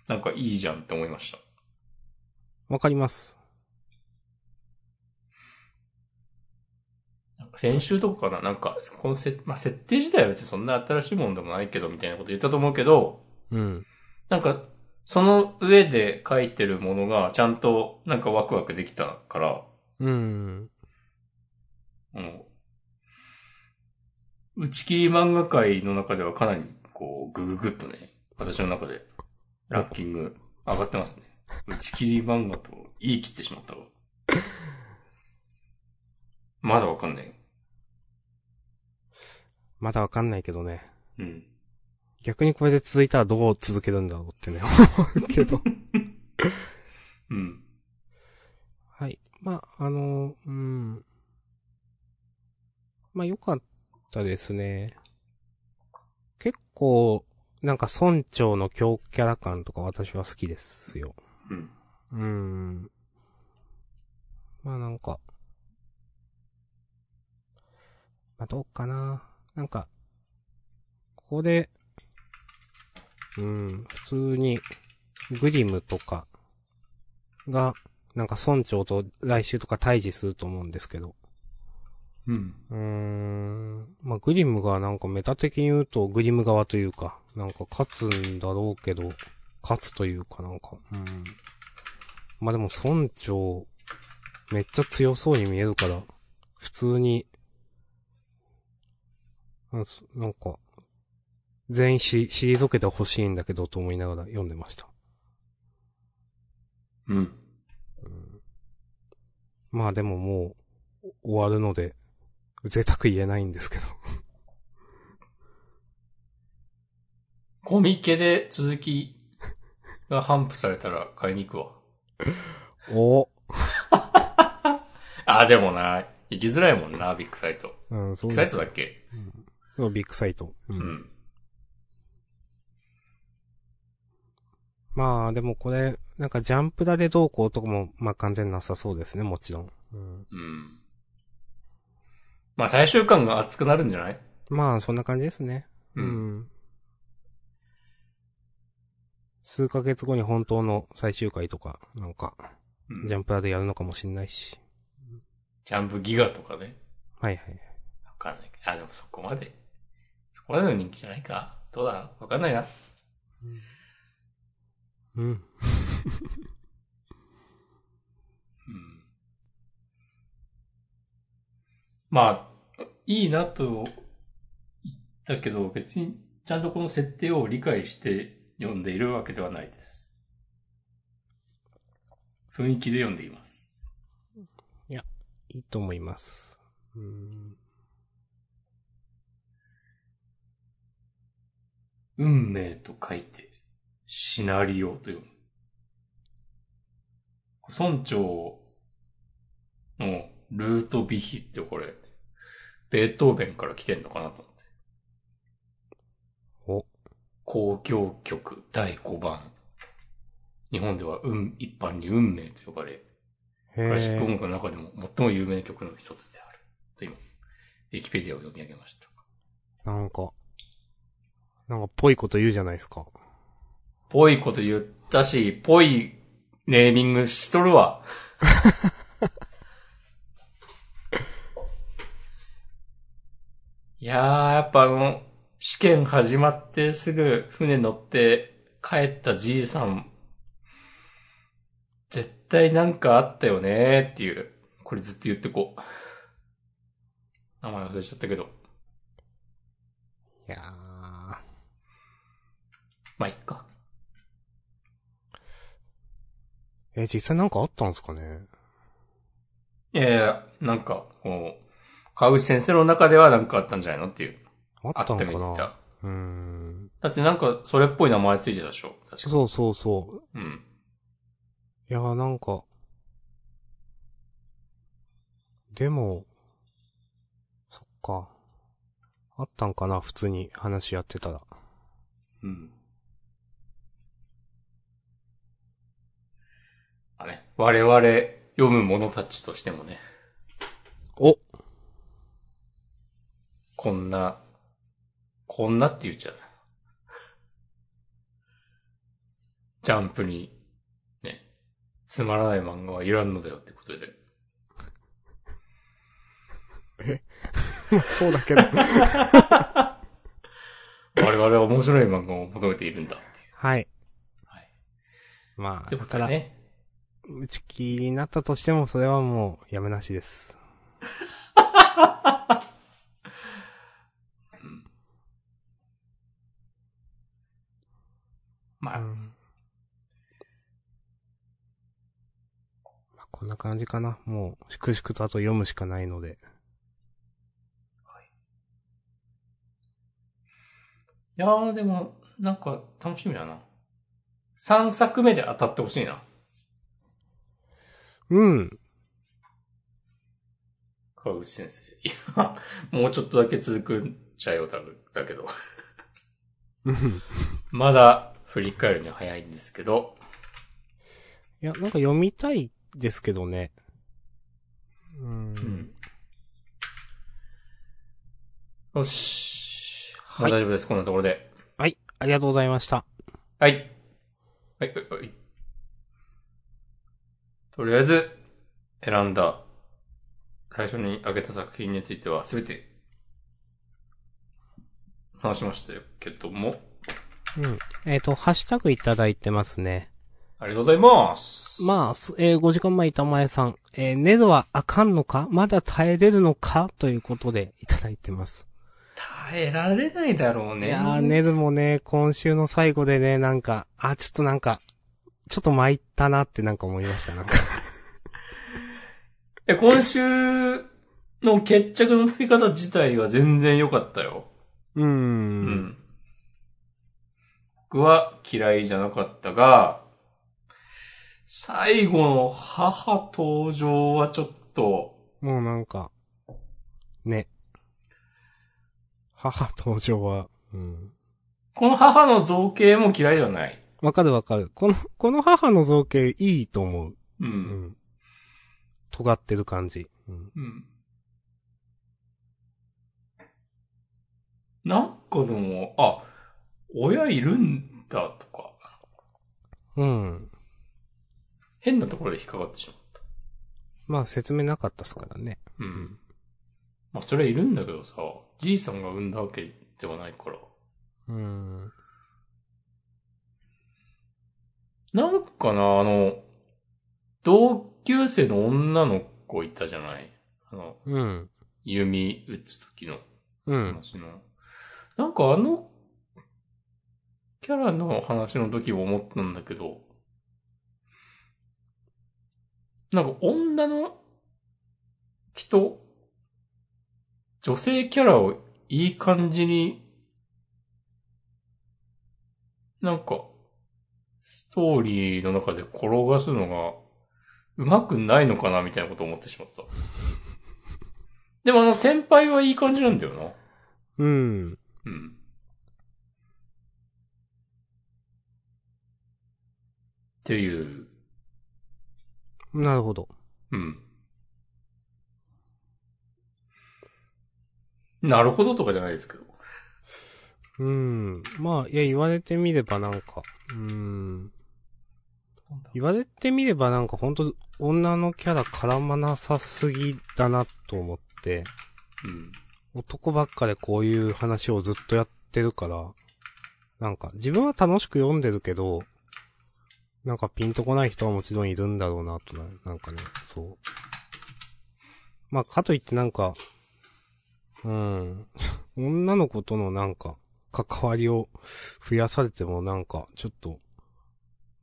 なんかいいじゃんって思いました。わかります。なんか先週とかかな？なんか、このせ、まあ、設定自体は別にそんな新しいものでもないけど、みたいなこと言ったと思うけど、うん。なんか、その上で書いてるものが、ちゃんとなんかワクワクできたから、うん。もう、打ち切り漫画界の中ではかなり、こう、ぐぐぐっとね、私の中で、ランキング上がってますね。打ち切り漫画と言い切ってしまったわ。[laughs] まだわかんない。まだわかんないけどね。うん。逆にこれで続いたらどう続けるんだろうってね、思うけど。うん。はい。まあ、あの、うん。まあ、良かったですね。結構、なんか村長の強キャラ感とか私は好きですよ。うん。うーん。まあなんか、まあどうかな。なんか、ここで、うん、普通に、グリムとかが、なんか村長と来週とか対峙すると思うんですけど。うん。うーん。まあ、グリムがなんかメタ的に言うとグリム側というか、なんか勝つんだろうけど、勝つというかなんか、うん。まあでも村長、めっちゃ強そうに見えるから、普通に、なんか、全員し、退けてほしいんだけどと思いながら読んでました。うん。うん、まあでももう、終わるので、贅沢言えないんですけど。[laughs] コミケで続きが頒布されたら買いに行くわ。[laughs] お [laughs] あ、でもな、行きづらいもんな、ビッグサイト。うん、そビッグサイトだっけ？うん。ビッグサイト。う。うんん。まあ、でもこれ、なんかジャンプだでどうこうとかも、まあ関係なさそうですね、もちろん。うん。うん。まあ最終巻が熱くなるんじゃない？まあ、そんな感じですね。ううんん。数ヶ月後に本当の最終回とか、なんか、うんジャンプラでやるのかもしんないし。ジャンプギガとかね。はいはい。わかんないけど。あ、でもそこまで。そこまでの人気じゃないか。どうだわかんないな。うん。うん。まあ、いいなと言ったけど、別にちゃんとこの設定を理解して読んでいるわけではないです。雰囲気で読んでいます。いいと思います。うん。運命と書いて、シナリオと読む。村長のルートビヒってこれ、ベートーベンから来てんのかなと思って。お、交響曲第5番。日本では運、一般に運命と呼ばれ、クへラシック音え。楽の中でも最も有名な曲の一つである。と今、ウィキペディアを読み上げました。なんか、なんかぽいこと言うじゃないですか。ぽいこと言ったし、ぽいネーミングしとるわ。[laughs] いやー、やっぱあの、試験始まってすぐ船乗って帰ったじいさん、絶対なんかあったよねーっていう、これずっと言ってこう。名前忘れちゃったけど。いやー。まあ、いっか。え、実際なんかあったんですかね？いやいや、なんか、こう、川口先生の中ではなんかあったんじゃないのっていう。あったのかな？うーん。だってなんか、それっぽい名前ついてたでしょ？確か。そうそうそう。うん。いやーなんか、でも、そっか。あったんかな？普通に話やってたら。うん。我々読む者たちとしてもね、おこんな、こんなって言っちゃう。ジャンプに、ね、つまらない漫画はいらんのだよってことで。[laughs] そうだけど。[laughs] 我々は面白い漫画を求めているんだっていう。はい。はい。まあ、ってこだから、ね。打ち切りになったとしても、それはもう、やめなしです。うんまあ、うん。まあ、こんな感じかな。もう、粛々とあと読むしかないので。やー、でも、なんか、楽しみだな。3作目で当たってほしいな。うん。川口先生。いや、[laughs] もうちょっとだけ続くんちゃうよ、多分。だけど。うんまだ、振り返るには早いんですけど。いや、なんか読みたいですけどね。うん。うん。よし。はいまあ大丈夫です、こんなところで。はい、ありがとうございました。はい。はい、はい、はい。とりあえず、選んだ、最初に挙げた作品については、すべて、話しましたけども、うん。えっ、と、ハッシュタグいただいてますね。ありがとうございます。まあ、すえー5時間前板前さん、えーネドはあかんのか？まだ耐えれるのか？ということでいただいてます。耐えられないだろうね。いやー、ネドもね、今週の最後でね、なんか、あ、ちょっとなんか、ちょっと参ったなってなんか思いました、なんか。[laughs] え、今週の決着のつけ方自体は全然良かったよ。うー。うんん。僕は嫌いじゃなかったが、最後の母登場はちょっと、もうなんか、ね。母登場は、うん。この母の造形も嫌いではない。わかるわかる。この、この母の造形いいと思う。う。うんん。尖ってる感じ。うん。うん。なんかでも、あ、親いるんだとか、うん。変なところで引っかかってしまった。まあ説明なかったっすからね。うん。まあ、それはいるんだけどさ、じいさんが産んだわけではないから。うん。なんかな、あの、同級生の女の子いたじゃない？あの、うん。弓打つ時のうん。話の。なんかあの、キャラの話の時も思ったんだけど、なんか女の人、女性キャラをいい感じに、なんか、ストーリーの中で転がすのが、うまくないのかなみたいなことを思ってしまった。でもあの先輩はいい感じなんだよな。うん。うん。っていう、なるほど。うん。なるほどとかじゃないですけど。うん。まあ、いや、言われてみればなんか、うん。言われてみればなんかほんと、女のキャラ絡まなさすぎだなと思って、うん。男ばっかでこういう話をずっとやってるから、なんか、自分は楽しく読んでるけど、なんかピンとこない人はもちろんいるんだろうなとな、なんかね、そう。まあ、かといってなんか、うん、[laughs] 女の子とのなんか、関わりを増やされてもなんか、ちょっと、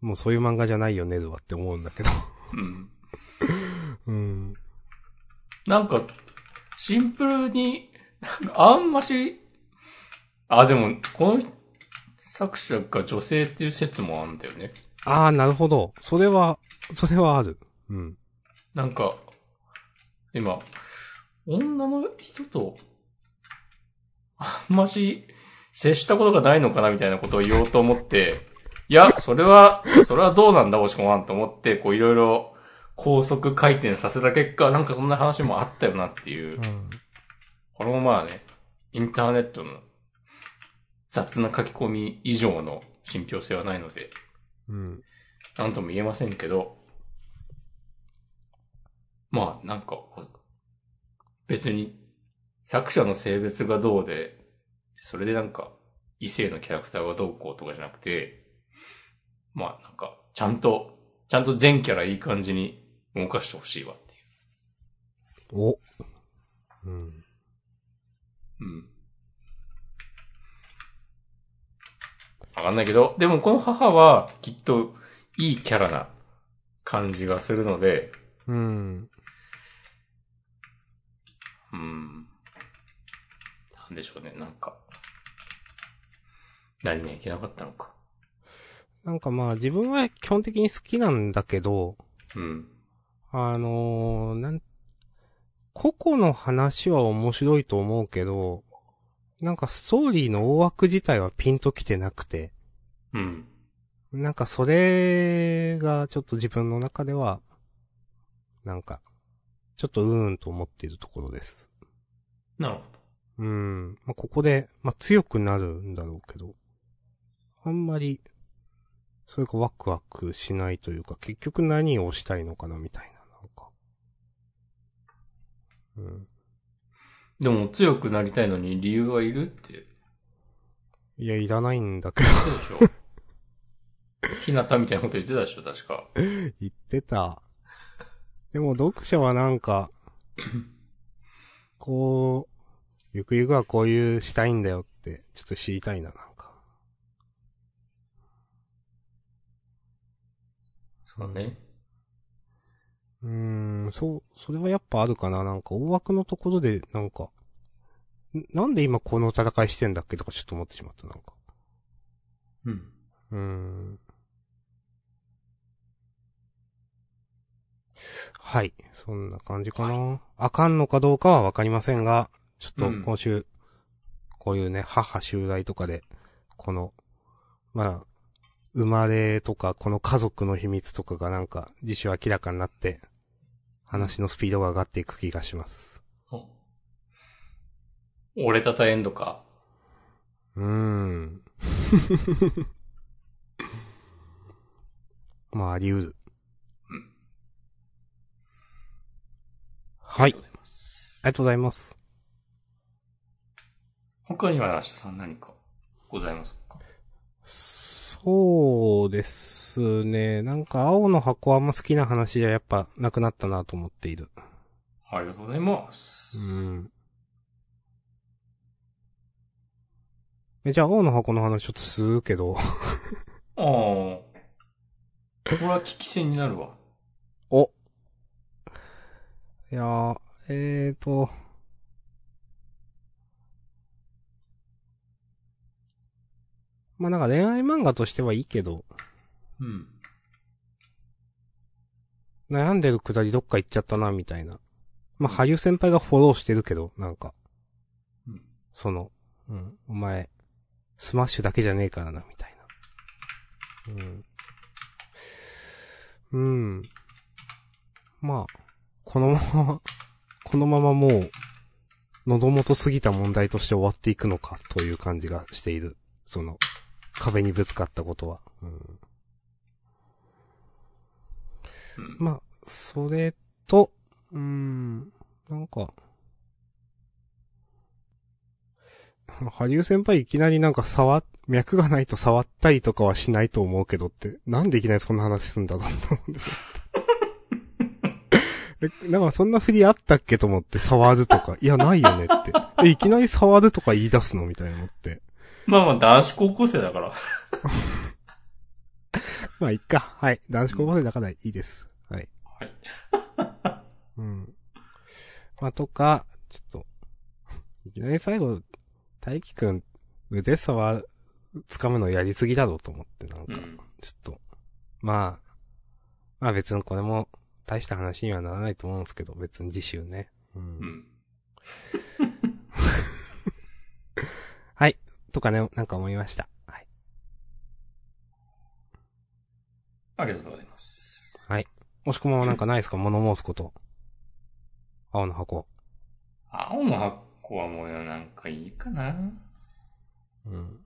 もうそういう漫画じゃないよね、るわって思うんだけど。うん。[laughs] うん。なんか、シンプルに、あんまし、あ、でも、この作者が女性っていう説もあるんだよね。ああ、なるほど。それは、それはある。うん。なんか、今、女の人と、あんまし、接したことがないのかなみたいなことを言おうと思って、いや、それは、それはどうなんだ、おしこまんと思って、こういろいろ高速回転させた結果、なんかそんな話もあったよなっていうう。ん。これもまあね、インターネットの雑な書き込み以上の信憑性はないので、うん。なんとも言えませんけど、まあ、なんか、別に、作者の性別がどうで、それでなんか、異性のキャラクターがどうこうとかじゃなくて、まあ、なんか、ちゃんと、ちゃんと全キャラいい感じに動かしてほしいわっていお。うん。う。うん。わかんないけど、でもこの母は、きっと、いいキャラな感じがするので、うん。うん。なんでしょうね、なんか。何がいけなかったのか。なんかまあ自分は基本的に好きなんだけど、うん。あのー、なん、個々の話は面白いと思うけど、なんかストーリーの大枠自体はピンときてなくて、うん。なんかそれがちょっと自分の中では、なんか、ちょっとうーんと思っているところです。なるほど。うん。まあ、ここで、まあ、強くなるんだろうけど、あんまり、それがワクワクしないというか、結局何をしたいのかなみたいな、なんか。うん。でも強くなりたいのに理由はいるっていや、いらないんだけど、言ってたでしょ [laughs] ひなたみたいなこと言ってたでしょ確か。言ってた。でも読者はなんか、[laughs] こう、ゆくゆくはこういうしたいんだよって、ちょっと知りたいな、なんか。そうね。うーん、そう、それはやっぱあるかな。なんか大枠のところで、なんか、んなんで今この戦いしてんだっけとかちょっと思ってしまった、なんか。うん。うーん。はい。そんな感じかな。あかんのかどうかはわかりませんが、ちょっとうん今週、こういうね、母襲来とかで、この、まあ、生まれとか、この家族の秘密とかがなんか、自主明らかになって、話のスピードが上がっていく気がします。お折れたたエンドか？うーん。[laughs] まあ、あり得る。うん。はい。ありがとうございます。ありがとうございます。他には明日さん何かございますか？そうですね。なんか、青の箱あんま好きな話じゃやっぱなくなったなと思っている。ありがとうございます。うん。え、じゃあ、青の箱の話ちょっとするけど。ああ。これは聞き戦になるわ。お。いやー、えーと。まあなんか恋愛漫画としてはいいけど、うん。悩んでるくだりどっか行っちゃったな、みたいな。まあ、羽生先輩がフォローしてるけど、なんか。うんその、うん、お前、スマッシュだけじゃねえからな、みたいな。うん。うん。まあ、このまま、[laughs] このままもう、喉元すぎた問題として終わっていくのか、という感じがしている。その、壁にぶつかったことは。うん。うん。まあ、それと、うーん、なんか、羽生先輩いきなりなんか触、脈がないと触ったりとかはしないと思うけどって、なんでいきなりそんな話すんだろうと思うんです [laughs] なんかそんな振りあったっけと思って触るとか、いやないよねって。え、いきなり触るとか言い出すのみたいなのって。まあまあ男子高校生だから。[laughs] まあいっか。はい。男子高校生だからいいです。はい。はい。[laughs] うん。まあ、とか、ちょっと、[laughs] いきなり最後、大輝くん、腕触、掴むのやりすぎだろうと思って、なんか、うん。ちょっと、まあ、まあ別にこれも、大した話にはならないと思うんですけど、別に次週ね。うん。うん。はい。とかね、なんか思いました。はい。ありがとうございます。はい。もしくもなんかないですか？物申すこと。青の箱。青の箱はもうなんかいいかな。うん。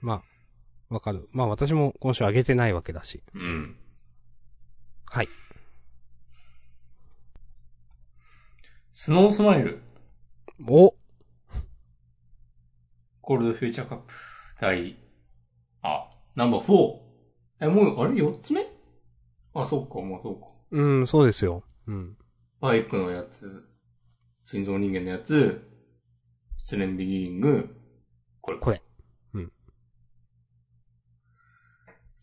まあ、わかる。まあ私も今週あげてないわけだし。うん。はい。スノースマイル、おゴールドフューチャーカップ、第、あ、ナンバー4。え、もう、あれ ?4 つ目？あ、そうか、もうそうか。うん、そうですよ。うん。バイクのやつ、心臓人間のやつ、失恋ビギニング、これ。これ。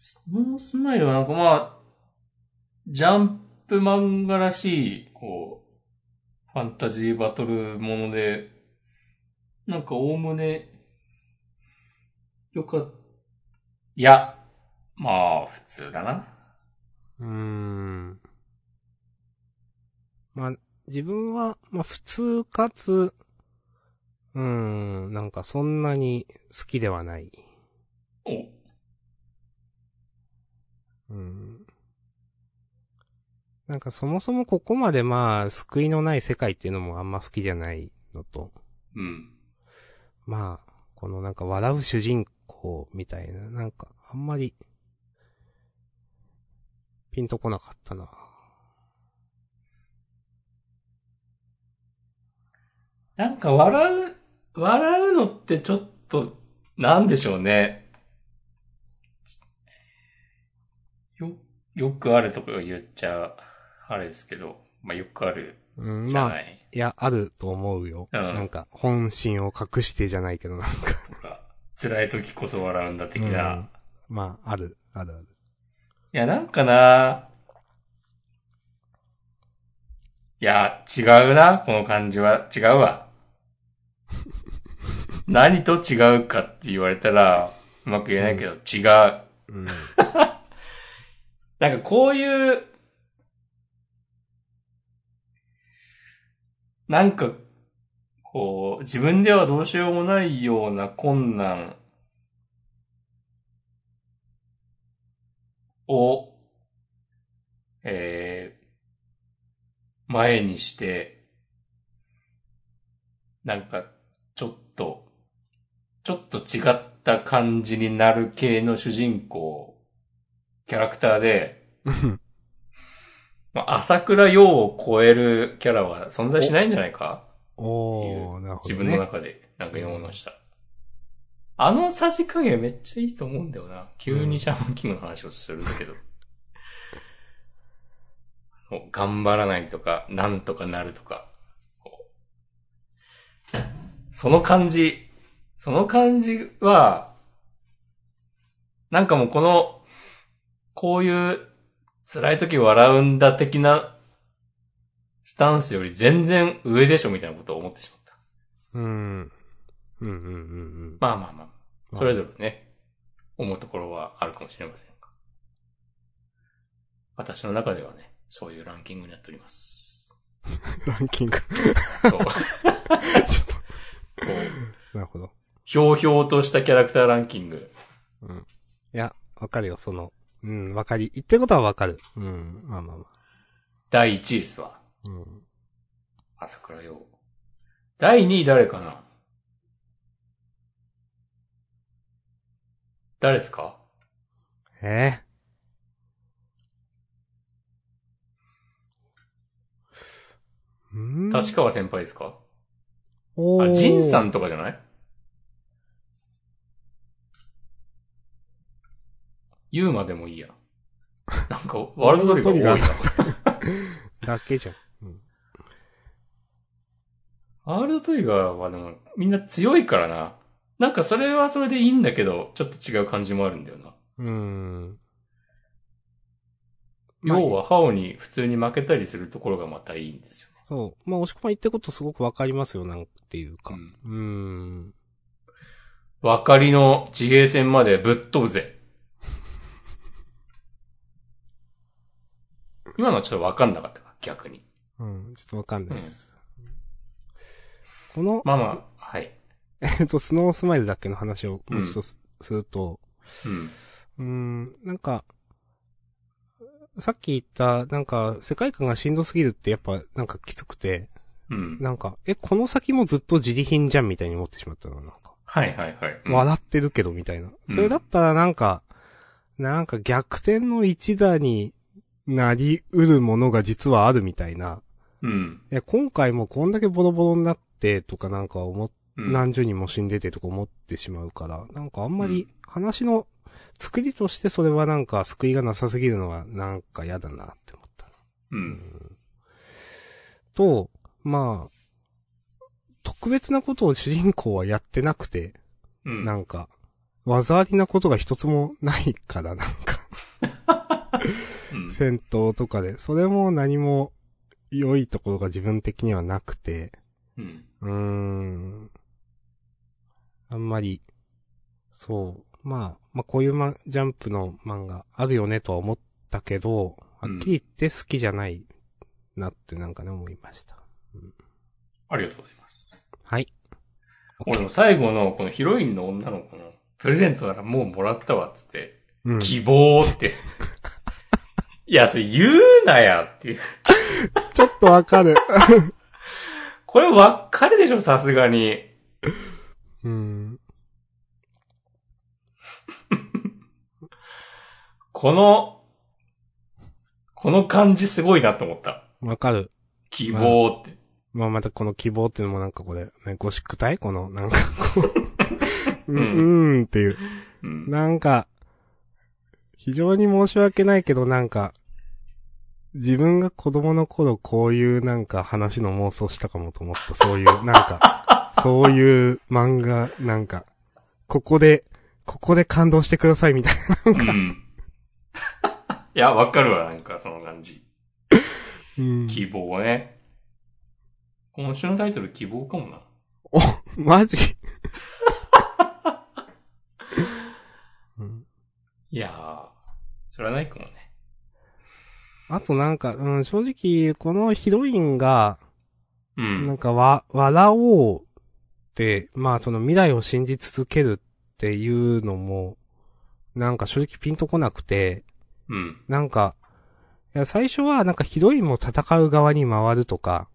スノースマイルはなんかまあ、ジャンプ漫画らしい、こう、ファンタジーバトルもので、なんかおおむね、良かっいや、まあ、普通だな。うーん。まあ、自分は、まあ普通かつ、うーん、なんかそんなに好きではない。おうん。なんかそもそもここまでまあ、救いのない世界っていうのもあんま好きじゃないのと、うん。まあ、このなんか笑う主人公みたいな、なんかあんまり、ピンとこなかったな。なんか笑う、笑うのってちょっと、なんでしょうね。よ、よくあるところ言っちゃ、あれですけど、まあよくあるうん、じゃまあ、ないい。や、あると思うよ。うんなんか、本心を隠してじゃないけど、なんか。辛い時こそ笑うんだ的な。うんまあ、ある、あるある。いや、なんかな。いや、違うな、この感じは。違うわ。[laughs] 何と違うかって言われたら、うまく言えないけど、違う。うん。[laughs] なんかこういう、なんか、こう、自分ではどうしようもないような困難を、えー、前にして、なんか、ちょっと、ちょっと違った感じになる系の主人公、キャラクターで、まあ、朝倉陽を超えるキャラは存在しないんじゃないか？おー、なるほど、ね。自分の中で、なんか思いました。あのさじ加減めっちゃいいと思うんだよな。急にシャーマンキングの話をするんだけど。あの頑張らないとか、なんとかなるとか。その感じ、その感じは、なんかもうこの、こういう辛い時笑うんだ的なスタンスより全然上でしょみたいなことを思ってしまった。うん。うんうんうんうん。まあまあまあ。まあそれぞれね、思うところはあるかもしれませんが。私の中ではね、そういうランキングになっております。ランキング。そう。こ [laughs] ちょっと、なるほど。う、ひょうひょうとしたキャラクターランキング。うん。いや、わかるよ、その、うん、わかり、言ってることはわかる。うん、まあまあま第1位ですわ。あ。うん。朝倉陽。第2位誰かな？誰ですか？え？ー、うん？立川先輩ですか？おーあ、ジンさんとかじゃない？ユーマでもいいや。なんか、ワールドトリガー多いな。[laughs] だけじゃん。うん。ワールドトリガーはでも、みんな強いからな。なんかそれはそれでいいんだけど、ちょっと違う感じもあるんだよな。うん。まあ要は、ハオに普通に負けたりするところがまたいいんですよね。そう。まあ、押し込ま言ってることすごくわかりますよ、なんていうか。うんうん。分かりの地平線までぶっ飛ぶぜ。[laughs] 今のはちょっと分かんなかったか、逆に。うん。ちょっとわかんないです。この、まあまあ、はい。えっと、スノースマイルだけの話をもう一つすすると、うん。うーん、なんか、さっき言った、なんか、世界観がしんどすぎるってやっぱ、なんかきつくて、うん。なんか、え、この先もずっと自利品じゃんみたいに思ってしまったの、なんか。はいはいはい。うん笑ってるけど、みたいな。それだったらなんか、なんか逆転の一打になり得るものが実はあるみたいな。うん。いや、今回もこんだけボロボロになってとかなんか思っ、うん。何十人も死んでてとか思ってしまうから、なんかあんまり話の作りとしてそれはなんか救いがなさすぎるのはなんか嫌だなって思った。うん。と、まあ、特別なことを主人公はやってなくて、うん。なんか、技ありなことが一つもないから、なんか、[laughs] うん戦闘とかで、それも何も良いところが自分的にはなくて、うん。うーん。あんまり、そう。まあ、まあこういうま、ジャンプの漫画あるよねとは思ったけど、はっきり言って好きじゃないなってなんかね思いました。ありがとうございます。はい。俺も最後のこのヒロインの女の子のプレゼントならもうもらったわっつって、うん。希望って。[laughs] いや、それ言うなやっていう。[laughs] ちょっとわかる。[laughs] これわかるでしょ、さすがに。うん。この、この感じすごいなと思った。わかる。希望って。まあまたこの希望っていうのもなんかこれ、ね、ゴシック体？この、なんかこう、[laughs] う、うんうーんっていう。うん。なんか、非常に申し訳ないけどなんか、自分が子供の頃こういうなんか話の妄想したかもと思った。そういう、なんか、[laughs] そういう漫画、なんか、ここで、ここで感動してくださいみたいな。うん。いや、わかるわ、なんかその感じ。うん。希望ね。今週のタイトル希望かもな。マジ？[laughs] うんいやー、それはないかもね。あとなんか、うん、正直、このヒロインが、うなんん。かわ、笑おうって、まあその未来を信じ続けるっていうのも、なんか正直ピンとこなくて、うん。なんか、いや最初はなんかヒロインも戦う側に回るとか、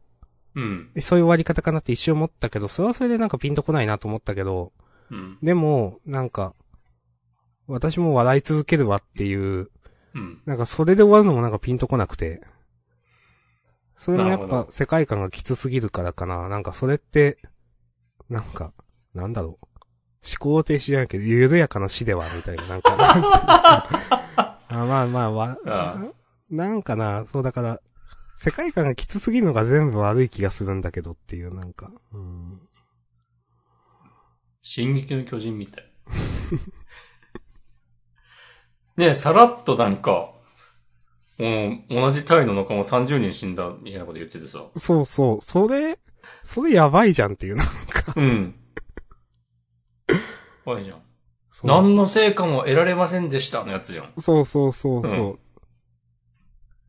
うん。そういう終わり方かなって一瞬思ったけど、それはそれでなんかピンとこないなと思ったけど、うん。でも、なんか、私も笑い続けるわっていう、うん。なんかそれで終わるのもなんかピンとこなくて。それもやっぱ世界観がきつすぎるからかな。なんかそれって、なんか、なんだろう。思考停止じゃないけど、緩やかな死では、みたいな、なんか。[laughs] あまあまあ、わああなんかな、そうだから、世界観がきつすぎるのが全部悪い気がするんだけどっていう、なんか。うん。進撃の巨人みたい。[laughs] ねえ、さらっとなんか、もう、同じタイの仲間30人死んだみたいなこと言っててさ。そうそう、それ、それやばいじゃんっていう、なんか。うん。怖いじゃん。何の成果も得られませんでしたのやつじゃん。そうそうそうそ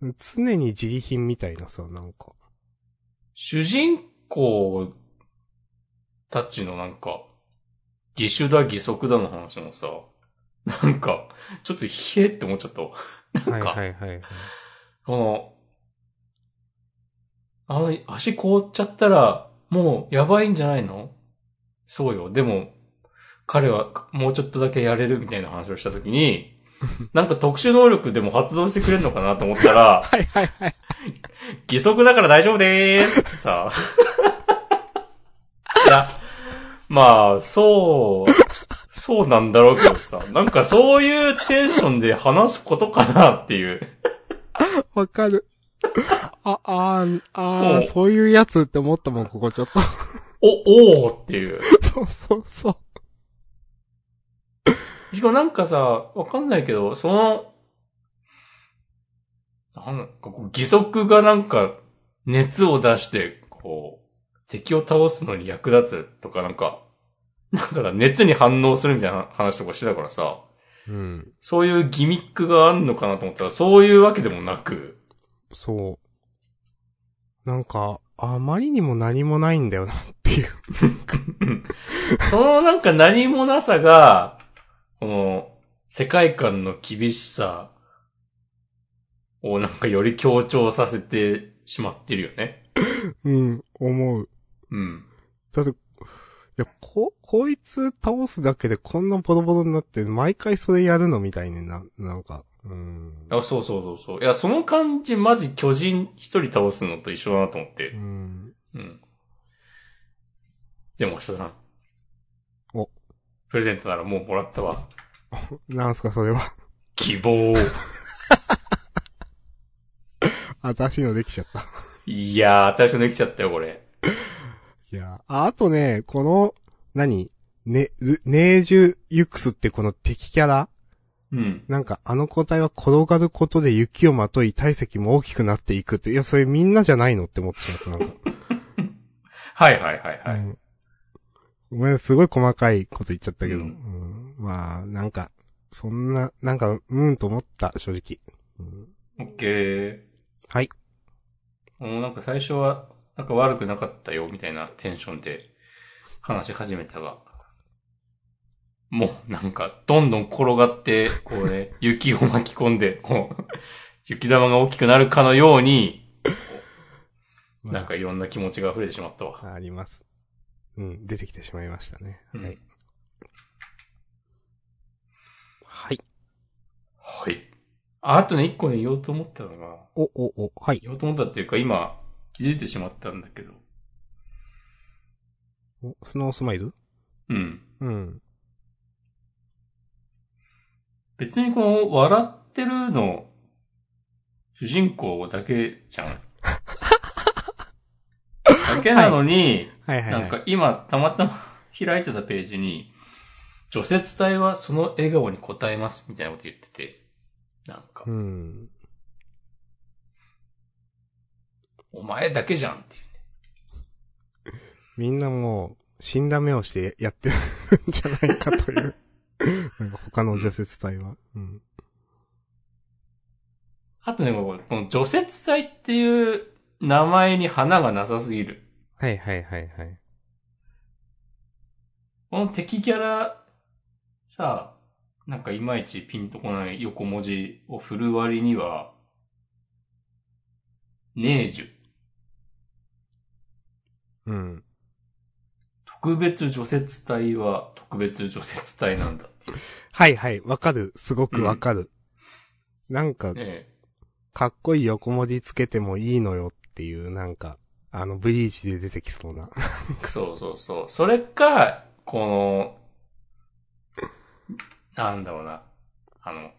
う。常に自利品みたいなさ、なんか。主人公たちのなんか、義手だ義足だの話もさ、なんか、ちょっとひえって思っちゃったわ。はいかはいはいはい。この、あの、足凍っちゃったら、もうやばいんじゃないの？そうよ。でも、彼はもうちょっとだけやれるみたいな話をしたときに、[laughs] なんか特殊能力でも発動してくれるのかなと思ったら、はいはいはい。義足だから大丈夫でーすってさ。[laughs] いや、まあ、そう、そうなんだろうけどさ、[laughs] なんかそういうテンションで話すことかなっていう。[laughs] わかる。あ、あー、あー、そういうやつって思ったもん、ここちょっと。お、おーっていう。[laughs] そうそうそう。しかもなんかさ、わかんないけど、その、なんかこう義足がなんか、熱を出して、こう、敵を倒すのに役立つとかなんか、なんかさ熱に反応するみたいな話とかしてたからさ、うん。そういうギミックがあるのかなと思ったら、そういうわけでもなく、そう。なんか、あまりにも何もないんだよなっていう。[laughs] そのなんか何もなさが、この、世界観の厳しさをなんかより強調させてしまってるよね。うん、思う。うん。だって、いや、こ、こいつ倒すだけでこんなボロボロになって、毎回それやるのみたいにな、なんか、うん。あそうそうそうそう。いや、その感じ、マジ巨人一人倒すのと一緒だなと思ってう。ん。うん。でも、明日さん。お。プレゼントならもうもらったわ。[laughs] なんすか、それは。希望。[laughs] 私のできちゃった。いやー、新しくできちゃったよ、これ。いや、ああとね、この、何？ね、ルネージュユクスってこの敵キャラ？うん。なんかあの個体は転がることで雪をまとい体積も大きくなっていくって、いや、それみんなじゃないのって思ってしまった、なんか。[laughs] はいはいはいはい。うんごめん、すごい細かいこと言っちゃったけど。ううんんまあ、なんか、そんな、なんか、うーんと思った、正直。うん、オッケー。はい。もうなんか最初は、なんか悪くなかったよ、みたいなテンションで話し始めたが、もうなんか、どんどん転がって、こうね、雪を巻き込んで、こう、雪玉が大きくなるかのように、まあなんかいろんな気持ちが溢れてしまったわ。あります。うん、出てきてしまいましたね。うんはい。はい。はい。ああとね、一個ね、言おうと思ったのが、お、お、お、はい。言おうと思ったっていうか、今、気づいてしまったんだけど、おスノースマイル？うん。うん。別にこの、笑ってるの、主人公だけじゃん。[laughs] だけなのに、はいはい、はい。なんか今、たまたま開いてたページに、除雪隊はその笑顔に応えます、みたいなこと言ってて、なんかう、ん。お前だけじゃんっていう。みんなもう、死んだ目をしてやってるんじゃないかという。[laughs] なんか他の除雪隊は。うん。あとね、この除雪隊っていう名前に花がなさすぎる。はいはいはいはい。この敵キャラ、さ、なんかいまいちピンとこない横文字を振る割には、ネージュ、うん。特別除雪隊は特別除雪隊なんだっていう。はいはい、わかる。すごくわかる。なんか、ねかっこいい横文字つけてもいいのよっていう、なんか、あの、ブリーチで出てきそうな。え [laughs] そうそうそう。それか、この、なんだろうな。あの、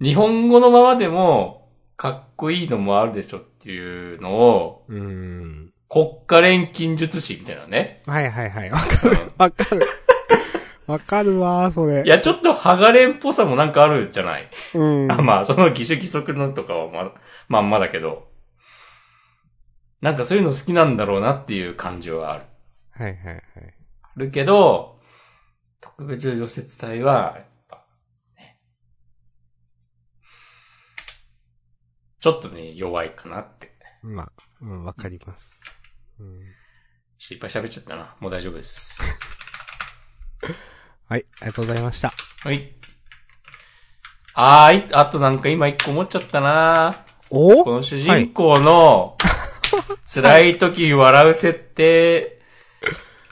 日本語のままでも、かっこいいのもあるでしょっていうのを、うーん。国家錬金術師みたいなね。はいはいはい。わかる。わかる。わかるわー、それ。いや、ちょっとハガレンっぽさもなんかあるじゃない？うん。あ [laughs] まあ、その義手義足のとかはま、まんまだけど。なんかそういうの好きなんだろうなっていう感じはある。はいはいはい。あるけど、特別除雪隊は、やっぱ、ね。ちょっとね、弱いかなって。まあ、うん、わかります。うん。ちょっといっぱい喋っちゃったな。もう大丈夫です。[laughs] はい、ありがとうございました。はい。あーい、あとなんか今一個思っちゃったなお？この主人公の、辛い時笑う設定、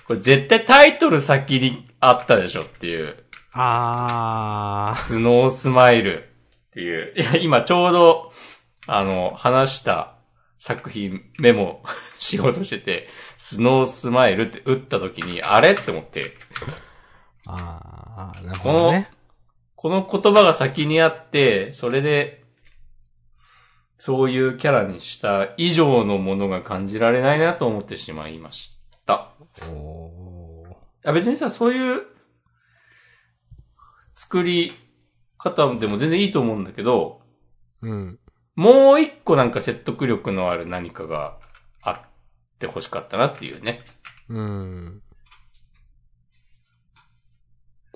これ絶対タイトル先にあったでしょっていう。あスノースマイルっていう。いや、今ちょうど、あの、話した作品メモ [laughs] しようとしてて、スノースマイルって打った時に、あれって思って、ー。あー、なるこの、ほどね。この言葉が先にあって、それで、そういうキャラにした以上のものが感じられないなと思ってしまいました。おー。いや別にさ、そういう作り方でも全然いいと思うんだけど、うん。もう一個なんか説得力のある何かがあって欲しかったなっていうね。うん。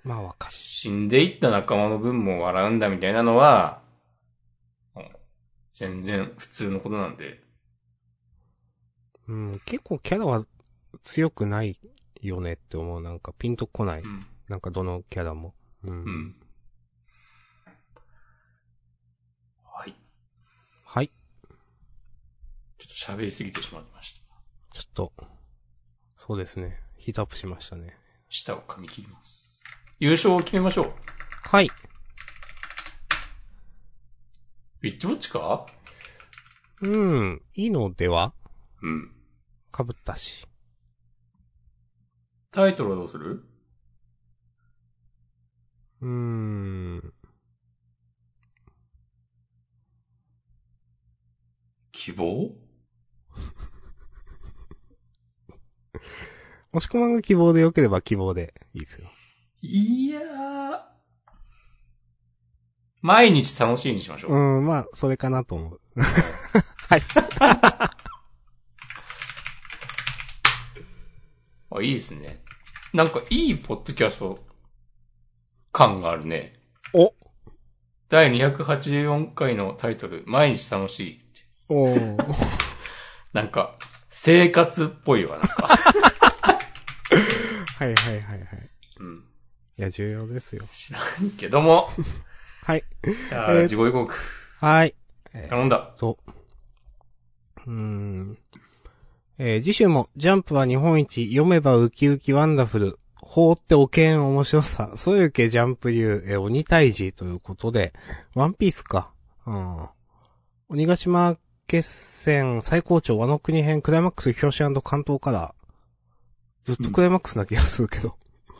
まあわかる。死んでいった仲間の分も笑うんだみたいなのは、うん全然普通のことなんで。うん、結構キャラは強くないよねって思う。なんかピンとこない。うん。なんかどのキャラも。うん。うん。はい。はい。ちょっと喋りすぎてしまいました。ちょっと、そうですね。ヒートアップしましたね。舌を噛み切ります。優勝を決めましょう。はい。ウィッチウォッチか？うん、いいのでは？うん。被ったし。タイトルはどうする？うーん。希望？もしくまが希望で良ければ希望でいいですよ。いやー。毎日楽しいにしましょう。うん、まあ、それかなと思う。はい。[laughs] あ、いいですね。なんかいいポッドキャスト感があるね。お第284回のタイトル、毎日楽しい。おー。[laughs] なんか、生活っぽいわ、なんか。はいはいはいはい。うん。いや、重要ですよ。知らんけども。[laughs] はい。じゃあ、えー自己予告。はい。頼んだ。そう。うーん。えー次週も、ジャンプは日本一、読めばウキウキワンダフル、放っておけん面白さ、そういうけジャンプ流、えー鬼退治ということで、ワンピースか。うん。鬼ヶ島決戦最高潮和の国編クライマックス表紙関東カラー。ずっとクライマックスな気がするけど。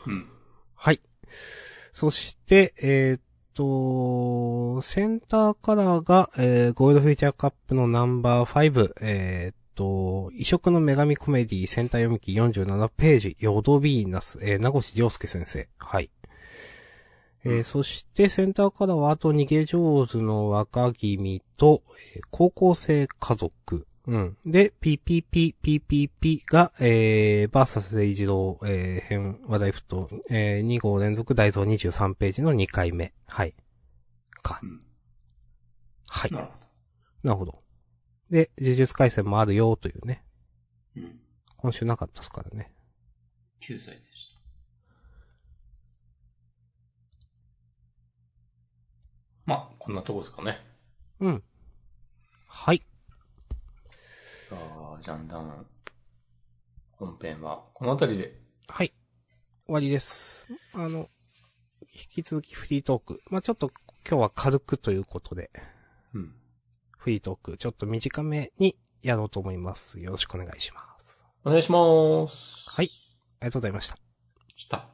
うん。はい。そして、えーっと、センターカラーが、えーゴールドフューチャーカップのナンバー5、えーっと、異色の女神コメディセンター読み機47ページ、ヨドビーナス、えー、名越洋介先生。はい。えーそして、センターカラーは、あと逃げ上手の若君と、えー高校生家族。うん。で、PPP、PPP が、えー、バーサスデイジロー、えー、編話題沸騰、えー、2号連続大蔵23ページの2回目。はい。か。うんはい。なるほなるほど。で、呪術回戦もあるよというね。ど。うん。今週なかったですからね。9歳でした。まあ、こんなとこですかね。うん。はい。じゃあ、ジャンダン、本編はこの辺りで。はい。終わりです。あの、引き続きフリートーク。まあ、ちょっと今日は軽くということで、うん。フリートーク、ちょっと短めにやろうと思います。よろしくお願いします。お願いします。はい。ありがとうございました。した。